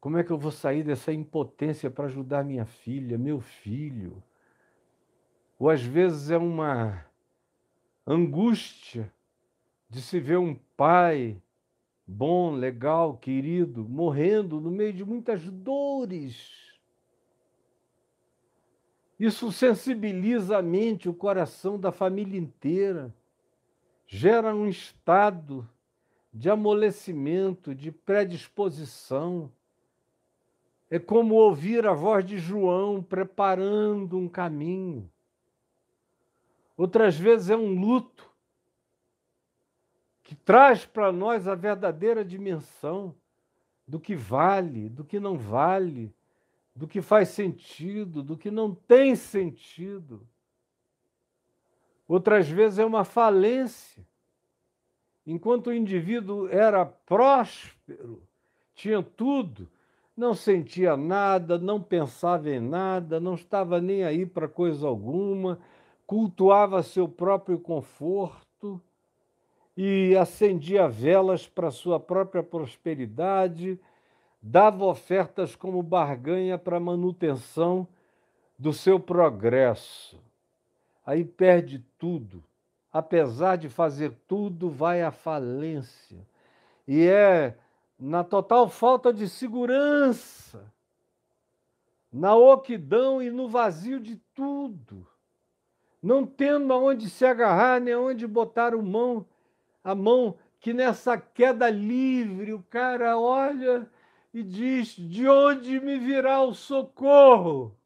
Como é que eu vou sair dessa impotência para ajudar minha filha, meu filho? Ou às vezes é uma angústia de se ver um pai bom, legal, querido, morrendo no meio de muitas dores. Isso sensibiliza a mente, o coração da família inteira, gera um estado de amolecimento, de predisposição. É como ouvir a voz de João preparando um caminho. Outras vezes é um luto que traz para nós a verdadeira dimensão do que vale, do que não vale, do que faz sentido, do que não tem sentido. Outras vezes é uma falência. Enquanto o indivíduo era próspero, tinha tudo, não sentia nada, não pensava em nada, não estava nem aí para coisa alguma, cultuava seu próprio conforto e acendia velas para sua própria prosperidade, dava ofertas como barganha para manutenção do seu progresso. Aí perde tudo. Apesar de fazer tudo, vai à falência. E é na total falta de segurança, na oquidão e no vazio de tudo não tendo aonde se agarrar, nem aonde botar o mão, a mão, que nessa queda livre o cara olha e diz: De onde me virá o socorro?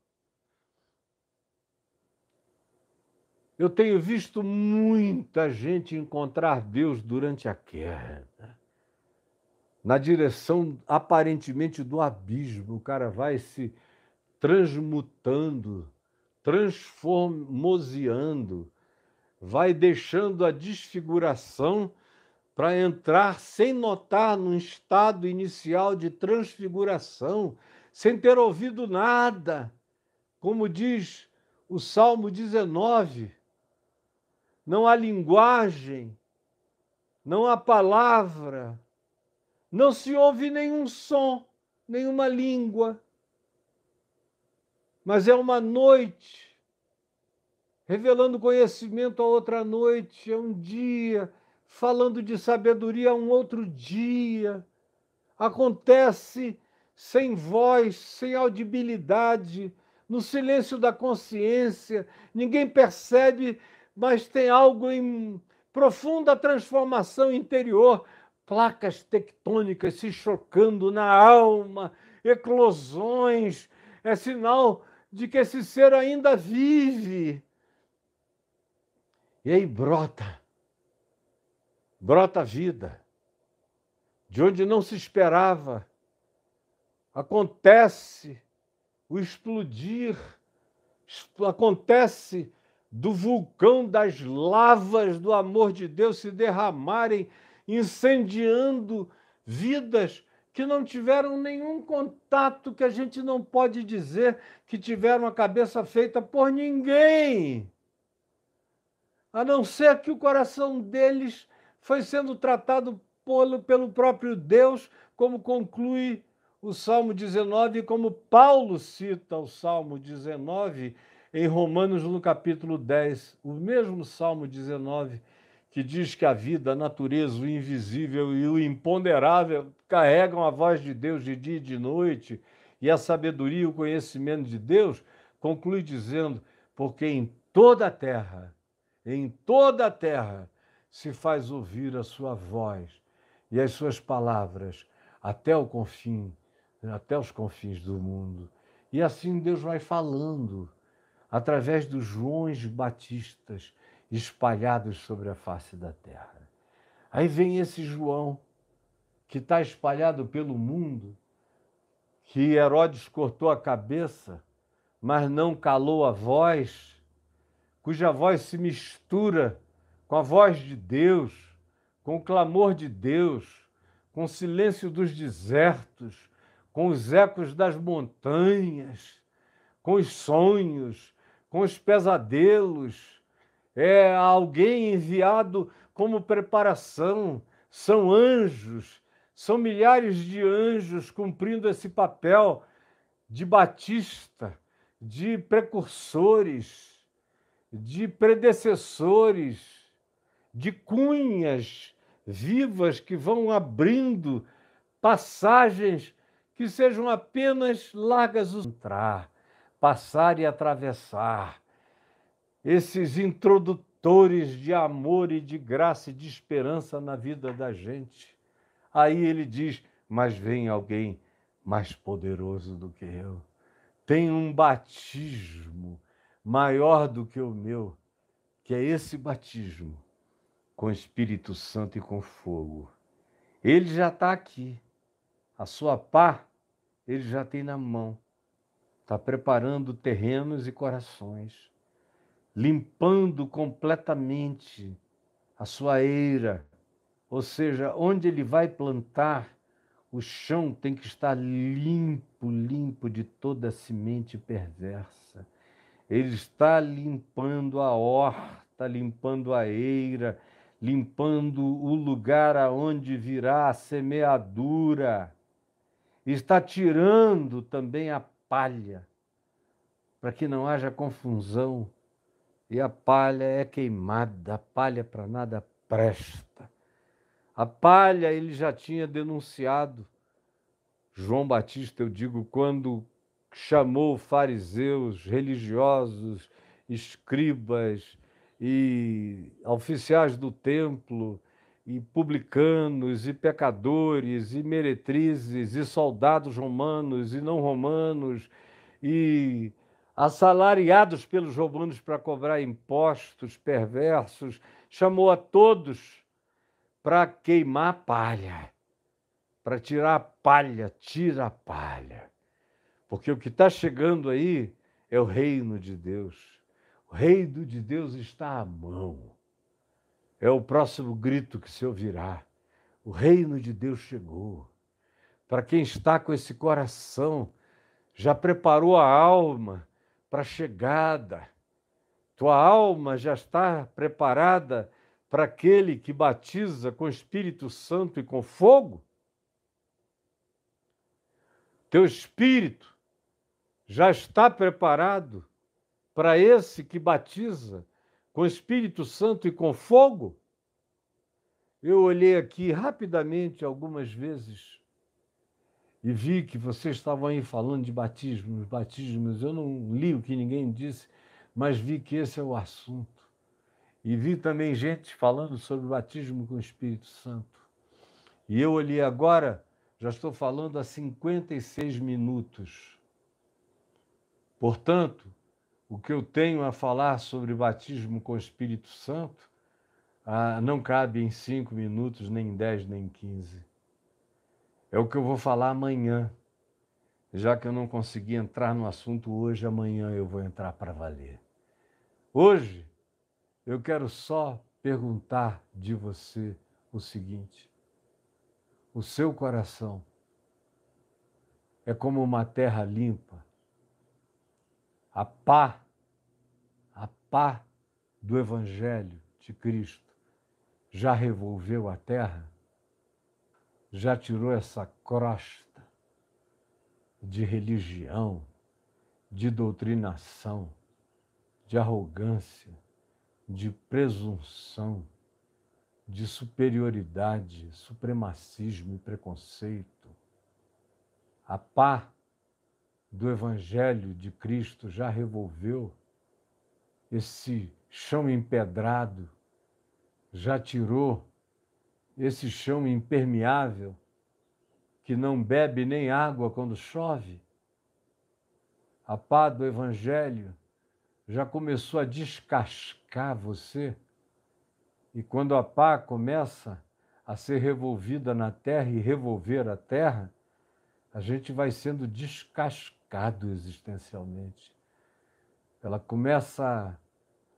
Eu tenho visto muita gente encontrar Deus durante a queda, na direção aparentemente do abismo. O cara vai se transmutando transformoseando, vai deixando a desfiguração para entrar sem notar num estado inicial de transfiguração, sem ter ouvido nada, como diz o Salmo 19. Não há linguagem, não há palavra, não se ouve nenhum som, nenhuma língua, mas é uma noite revelando conhecimento a outra noite, é um dia, falando de sabedoria a um outro dia. Acontece sem voz, sem audibilidade, no silêncio da consciência, ninguém percebe, mas tem algo em profunda transformação interior, placas tectônicas se chocando na alma, eclosões, é sinal de que esse ser ainda vive. E aí brota, brota a vida, de onde não se esperava. Acontece o explodir, acontece do vulcão das lavas do amor de Deus se derramarem, incendiando vidas que não tiveram nenhum contato, que a gente não pode dizer que tiveram a cabeça feita por ninguém a não ser que o coração deles foi sendo tratado pelo, pelo próprio Deus, como conclui o Salmo 19, como Paulo cita o Salmo 19 em Romanos, no capítulo 10, o mesmo Salmo 19, que diz que a vida, a natureza, o invisível e o imponderável carregam a voz de Deus de dia e de noite, e a sabedoria e o conhecimento de Deus, conclui dizendo: porque em toda a terra em toda a terra se faz ouvir a sua voz e as suas palavras até o confim, até os confins do mundo. E assim Deus vai falando através dos Joões Batistas espalhados sobre a face da terra. Aí vem esse João que está espalhado pelo mundo, que Herodes cortou a cabeça, mas não calou a voz cuja voz se mistura com a voz de Deus, com o clamor de Deus, com o silêncio dos desertos, com os ecos das montanhas, com os sonhos, com os pesadelos. É alguém enviado como preparação, são anjos, são milhares de anjos cumprindo esse papel de batista, de precursores de predecessores, de cunhas vivas que vão abrindo passagens que sejam apenas largas entrar, passar e atravessar. Esses introdutores de amor e de graça e de esperança na vida da gente. Aí ele diz: Mas vem alguém mais poderoso do que eu. Tem um batismo maior do que o meu, que é esse batismo com Espírito Santo e com fogo. Ele já está aqui. A sua pá, ele já tem na mão. Está preparando terrenos e corações, limpando completamente a sua eira. Ou seja, onde ele vai plantar, o chão tem que estar limpo, limpo de toda semente perversa. Ele está limpando a horta, limpando a eira, limpando o lugar aonde virá a semeadura. Está tirando também a palha, para que não haja confusão. E a palha é queimada, a palha para nada presta. A palha ele já tinha denunciado. João Batista, eu digo, quando chamou fariseus, religiosos, escribas e oficiais do templo, e publicanos, e pecadores, e meretrizes, e soldados romanos e não romanos, e assalariados pelos romanos para cobrar impostos perversos, chamou a todos para queimar palha, para tirar a palha, tira a palha. Porque o que está chegando aí é o reino de Deus. O reino de Deus está à mão. É o próximo grito que se ouvirá. O reino de Deus chegou. Para quem está com esse coração, já preparou a alma para a chegada. Tua alma já está preparada para aquele que batiza com Espírito Santo e com fogo? Teu espírito já está preparado para esse que batiza com Espírito Santo e com fogo? Eu olhei aqui rapidamente algumas vezes e vi que vocês estavam aí falando de batismos, batismos. Eu não li o que ninguém disse, mas vi que esse é o assunto. E vi também gente falando sobre o batismo com o Espírito Santo. E eu olhei agora, já estou falando há 56 minutos. Portanto, o que eu tenho a falar sobre batismo com o Espírito Santo ah, não cabe em cinco minutos, nem em dez, nem em quinze. É o que eu vou falar amanhã. Já que eu não consegui entrar no assunto hoje, amanhã eu vou entrar para valer. Hoje, eu quero só perguntar de você o seguinte: o seu coração é como uma terra limpa a pá, a pá do Evangelho de Cristo já revolveu a terra? Já tirou essa crosta de religião, de doutrinação, de arrogância, de presunção, de superioridade, supremacismo e preconceito? A pá do Evangelho de Cristo já revolveu esse chão empedrado, já tirou esse chão impermeável que não bebe nem água quando chove. A pá do Evangelho já começou a descascar você. E quando a pá começa a ser revolvida na terra e revolver a terra, a gente vai sendo descascado marcado existencialmente. Ela começa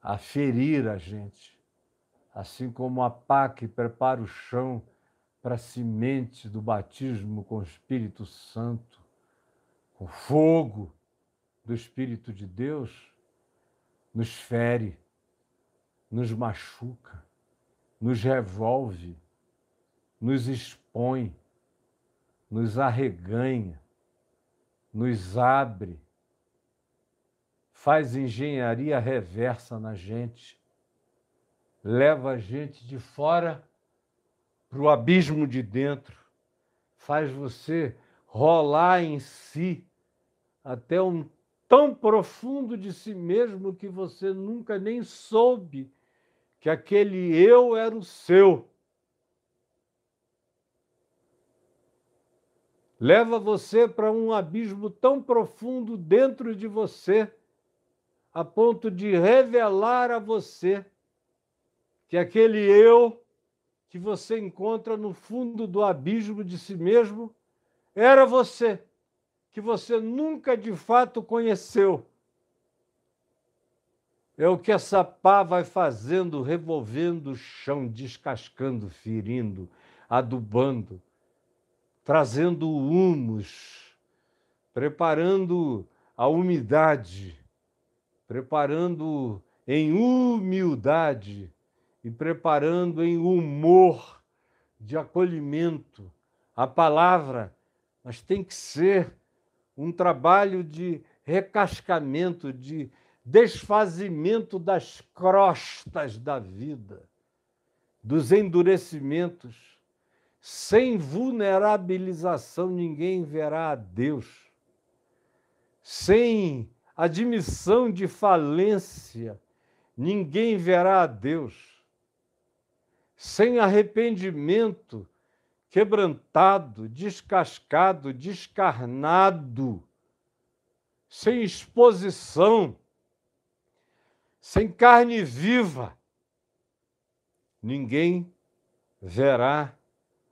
a ferir a gente, assim como a pá que prepara o chão para a semente do batismo com o Espírito Santo, com fogo do Espírito de Deus, nos fere, nos machuca, nos revolve, nos expõe, nos arreganha nos abre, faz engenharia reversa na gente, leva a gente de fora para o abismo de dentro, faz você rolar em si até um tão profundo de si mesmo que você nunca nem soube que aquele eu era o seu. Leva você para um abismo tão profundo dentro de você, a ponto de revelar a você que aquele eu que você encontra no fundo do abismo de si mesmo era você, que você nunca de fato conheceu. É o que essa pá vai fazendo, revolvendo o chão, descascando, ferindo, adubando trazendo humus, preparando a umidade, preparando em humildade e preparando em humor de acolhimento a palavra, mas tem que ser um trabalho de recascamento, de desfazimento das crostas da vida, dos endurecimentos sem vulnerabilização, ninguém verá a Deus. Sem admissão de falência, ninguém verá a Deus. Sem arrependimento, quebrantado, descascado, descarnado, sem exposição, sem carne viva, ninguém verá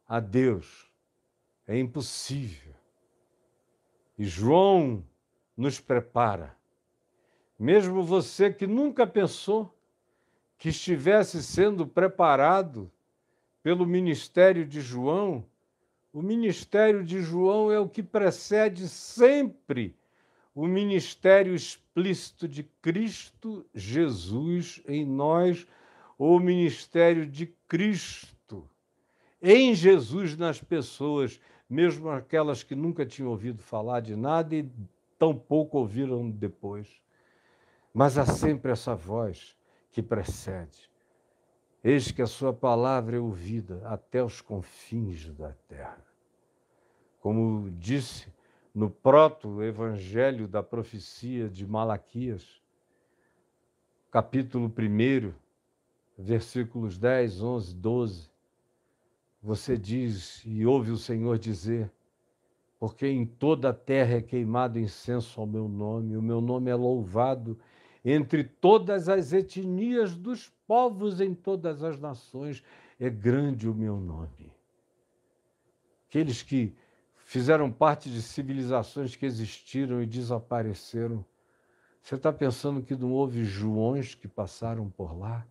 a Deus. É impossível. E João nos prepara mesmo você que nunca pensou que estivesse sendo preparado pelo ministério de João, o ministério de João é o que precede sempre o ministério explícito de Cristo Jesus em nós, ou o ministério de Cristo em Jesus nas pessoas, mesmo aquelas que nunca tinham ouvido falar de nada e tampouco ouviram depois. Mas há sempre essa voz que precede. Eis que a sua palavra é ouvida até os confins da terra. Como disse no proto-evangelho da profecia de Malaquias, capítulo 1, versículos 10, 11, 12, você diz e ouve o Senhor dizer: porque em toda a terra é queimado incenso ao meu nome, o meu nome é louvado entre todas as etnias dos povos em todas as nações, é grande o meu nome. Aqueles que fizeram parte de civilizações que existiram e desapareceram. Você está pensando que não houve Joões que passaram por lá?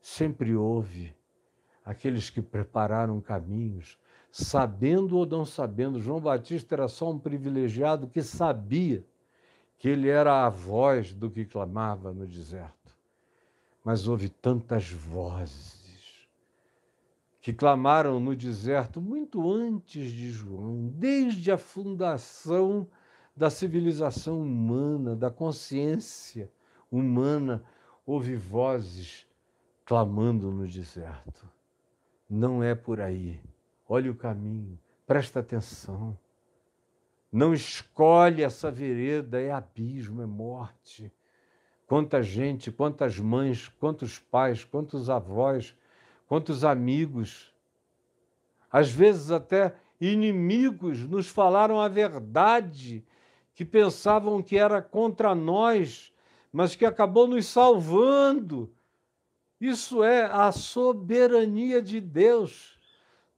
Sempre houve aqueles que prepararam caminhos, sabendo ou não sabendo. João Batista era só um privilegiado que sabia que ele era a voz do que clamava no deserto. Mas houve tantas vozes que clamaram no deserto muito antes de João, desde a fundação da civilização humana, da consciência humana, houve vozes clamando no deserto. Não é por aí. Olhe o caminho, presta atenção. Não escolhe essa vereda, é abismo, é morte. Quanta gente, quantas mães, quantos pais, quantos avós quantos amigos, às vezes até inimigos, nos falaram a verdade, que pensavam que era contra nós, mas que acabou nos salvando. Isso é a soberania de Deus,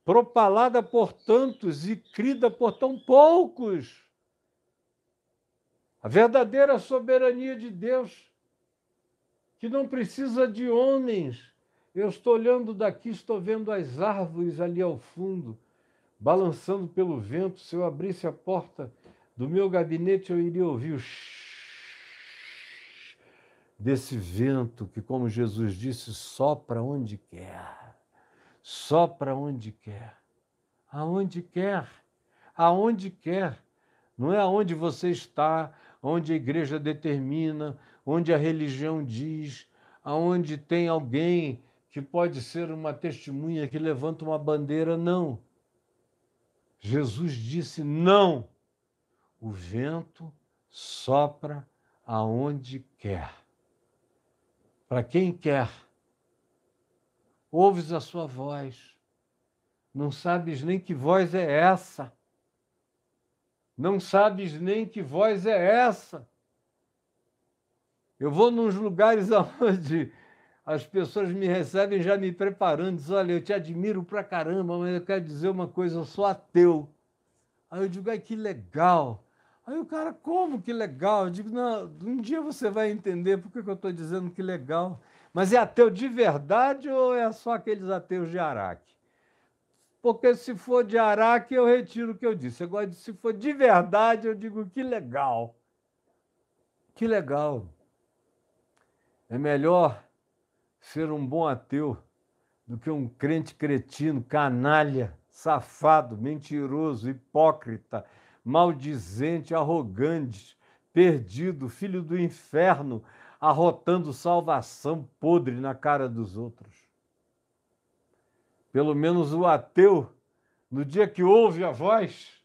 propalada por tantos e crida por tão poucos. A verdadeira soberania de Deus, que não precisa de homens, eu estou olhando daqui, estou vendo as árvores ali ao fundo, balançando pelo vento. Se eu abrisse a porta do meu gabinete, eu iria ouvir o desse vento que, como Jesus disse, sopra onde quer. Sopra onde quer. Aonde quer. Aonde quer. Não é aonde você está, onde a igreja determina, onde a religião diz, aonde tem alguém que pode ser uma testemunha que levanta uma bandeira, não. Jesus disse: não. O vento sopra aonde quer. Para quem quer. Ouves a sua voz. Não sabes nem que voz é essa. Não sabes nem que voz é essa. Eu vou nos lugares aonde as pessoas me recebem já me preparando, dizem, olha, eu te admiro pra caramba, mas eu quero dizer uma coisa, eu sou ateu. Aí eu digo, ai, que legal. Aí o cara, como que legal? Eu digo, não, um dia você vai entender por que eu estou dizendo que legal. Mas é ateu de verdade ou é só aqueles ateus de Araque? Porque se for de Araque, eu retiro o que eu disse. Agora, se for de verdade, eu digo que legal. Que legal. É melhor ser um bom ateu do que um crente cretino, canalha, safado, mentiroso, hipócrita, maldizente, arrogante, perdido, filho do inferno, arrotando salvação podre na cara dos outros. Pelo menos o ateu, no dia que ouve a voz,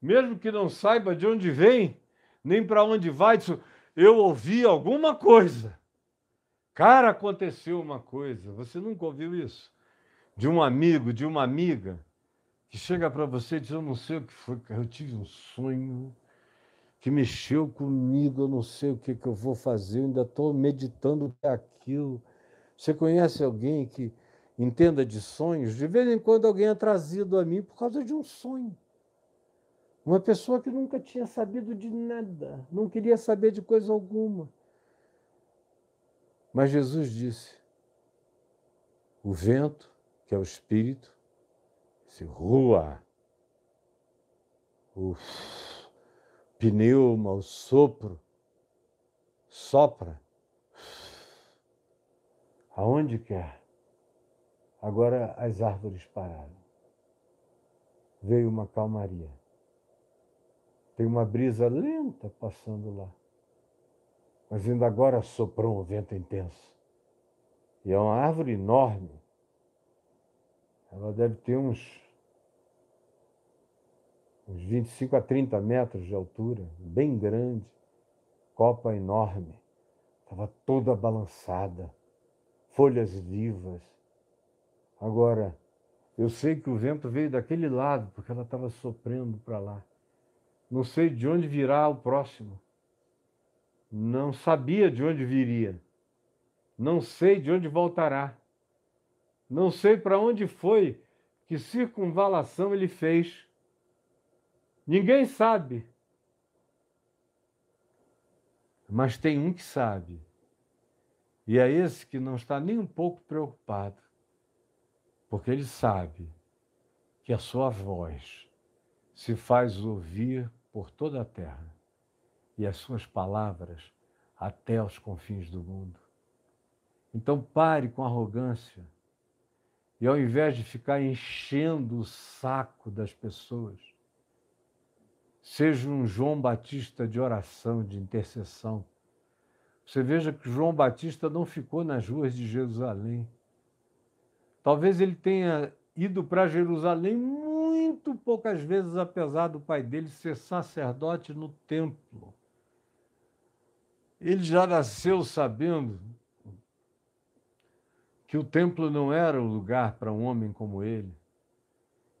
mesmo que não saiba de onde vem, nem para onde vai, diz, eu ouvi alguma coisa. Cara, aconteceu uma coisa, você nunca ouviu isso? De um amigo, de uma amiga, que chega para você e diz: Eu não sei o que foi, eu tive um sonho que mexeu comigo, eu não sei o que, que eu vou fazer, eu ainda estou meditando aquilo. Você conhece alguém que entenda de sonhos? De vez em quando alguém é trazido a mim por causa de um sonho. Uma pessoa que nunca tinha sabido de nada, não queria saber de coisa alguma. Mas Jesus disse: o vento, que é o espírito, se rua, o pneuma, o sopro, sopra aonde quer. Agora as árvores pararam. Veio uma calmaria. Tem uma brisa lenta passando lá. Mas ainda agora soprou um vento intenso. E é uma árvore enorme. Ela deve ter uns, uns 25 a 30 metros de altura, bem grande, copa enorme. Estava toda balançada, folhas vivas. Agora, eu sei que o vento veio daquele lado, porque ela estava soprando para lá. Não sei de onde virá o próximo. Não sabia de onde viria. Não sei de onde voltará. Não sei para onde foi, que circunvalação ele fez. Ninguém sabe. Mas tem um que sabe. E é esse que não está nem um pouco preocupado, porque ele sabe que a sua voz se faz ouvir por toda a terra e as suas palavras até aos confins do mundo. Então pare com arrogância e ao invés de ficar enchendo o saco das pessoas, seja um João Batista de oração, de intercessão. Você veja que João Batista não ficou nas ruas de Jerusalém. Talvez ele tenha ido para Jerusalém muito poucas vezes, apesar do pai dele ser sacerdote no templo. Ele já nasceu sabendo que o templo não era o lugar para um homem como ele.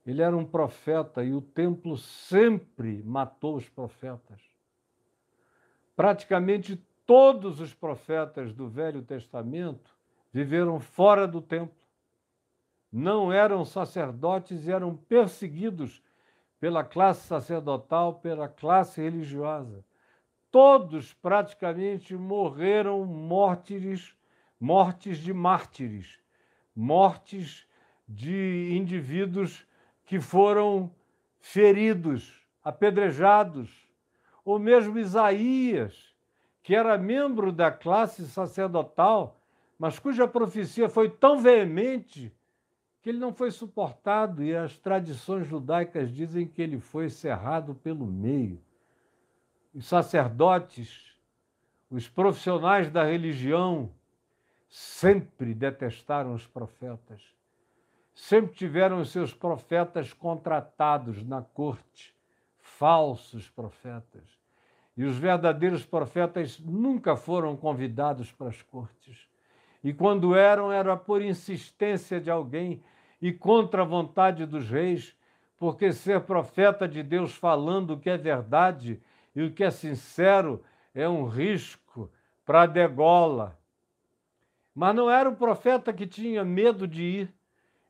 Ele era um profeta e o templo sempre matou os profetas. Praticamente todos os profetas do Velho Testamento viveram fora do templo não eram sacerdotes e eram perseguidos pela classe sacerdotal, pela classe religiosa. Todos praticamente morreram mórtires, mortes de mártires, mortes de indivíduos que foram feridos, apedrejados, ou mesmo Isaías, que era membro da classe sacerdotal, mas cuja profecia foi tão veemente que ele não foi suportado e as tradições judaicas dizem que ele foi cerrado pelo meio. Os sacerdotes, os profissionais da religião, sempre detestaram os profetas. Sempre tiveram seus profetas contratados na corte, falsos profetas. E os verdadeiros profetas nunca foram convidados para as cortes. E quando eram, era por insistência de alguém e contra a vontade dos reis, porque ser profeta de Deus falando o que é verdade e o que é sincero é um risco para a degola. Mas não era o profeta que tinha medo de ir,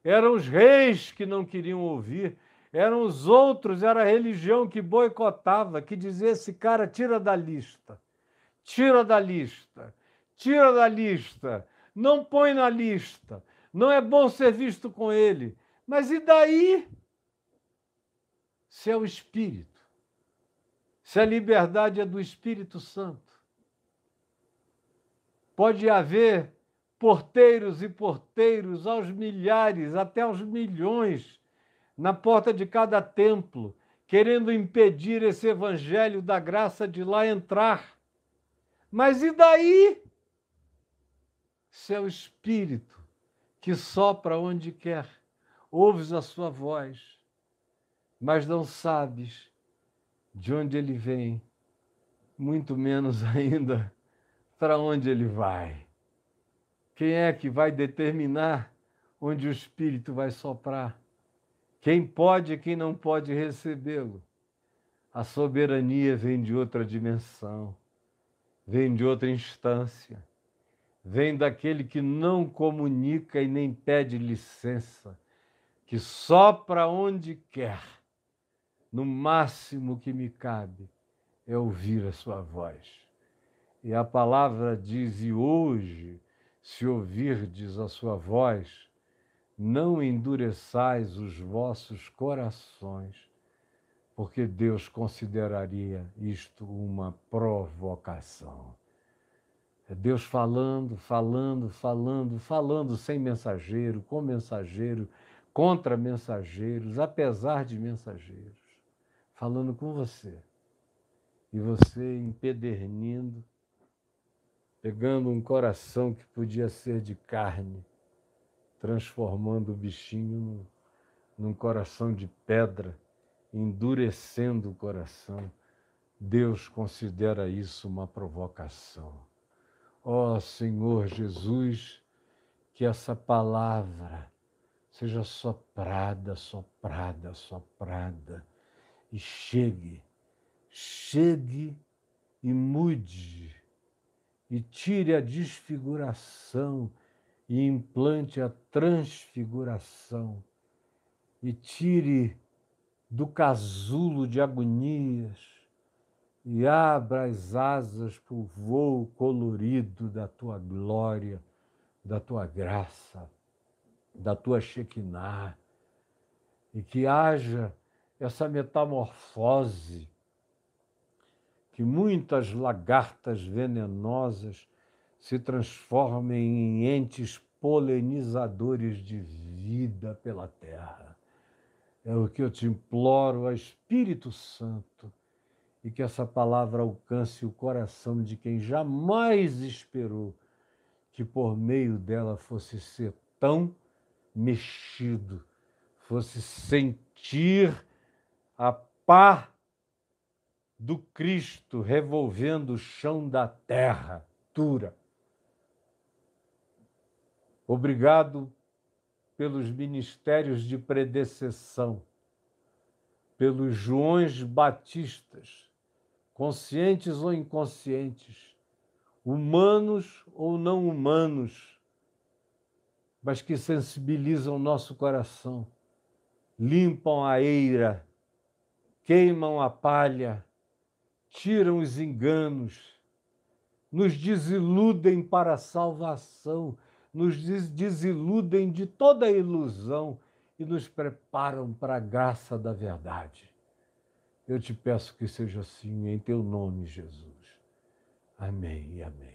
eram os reis que não queriam ouvir, eram os outros, era a religião que boicotava, que dizia: esse cara tira da lista, tira da lista, tira da lista, não põe na lista, não é bom ser visto com ele. Mas e daí? Se é o Espírito, se a liberdade é do Espírito Santo, pode haver porteiros e porteiros aos milhares, até aos milhões, na porta de cada templo, querendo impedir esse evangelho da graça de lá entrar. Mas e daí? Se o Espírito que sopra onde quer, ouves a sua voz, mas não sabes de onde ele vem, muito menos ainda para onde ele vai. Quem é que vai determinar onde o Espírito vai soprar? Quem pode e quem não pode recebê-lo? A soberania vem de outra dimensão, vem de outra instância vem daquele que não comunica e nem pede licença, que sopra onde quer, no máximo que me cabe é ouvir a sua voz. E a palavra diz: E hoje, se ouvirdes a sua voz, não endureçais os vossos corações, porque Deus consideraria isto uma provocação. É Deus falando, falando, falando, falando sem mensageiro, com mensageiro, contra mensageiros, apesar de mensageiros, falando com você. E você empedernindo, pegando um coração que podia ser de carne, transformando o bichinho num coração de pedra, endurecendo o coração. Deus considera isso uma provocação. Ó oh, Senhor Jesus, que essa palavra seja soprada, soprada, soprada e chegue, chegue e mude e tire a desfiguração e implante a transfiguração. E tire do casulo de agonias e abra as asas para o voo colorido da tua glória, da tua graça, da tua Shekinah, e que haja essa metamorfose que muitas lagartas venenosas se transformem em entes polinizadores de vida pela terra. É o que eu te imploro, a Espírito Santo, e que essa palavra alcance o coração de quem jamais esperou que por meio dela fosse ser tão mexido, fosse sentir a pá do Cristo revolvendo o chão da terra dura. Obrigado pelos ministérios de predecessão, pelos Joões Batistas, conscientes ou inconscientes, humanos ou não humanos, mas que sensibilizam nosso coração, limpam a eira, queimam a palha, tiram os enganos, nos desiludem para a salvação nos desiludem de toda ilusão e nos preparam para a graça da verdade. Eu te peço que seja assim, em teu nome, Jesus. Amém e amém.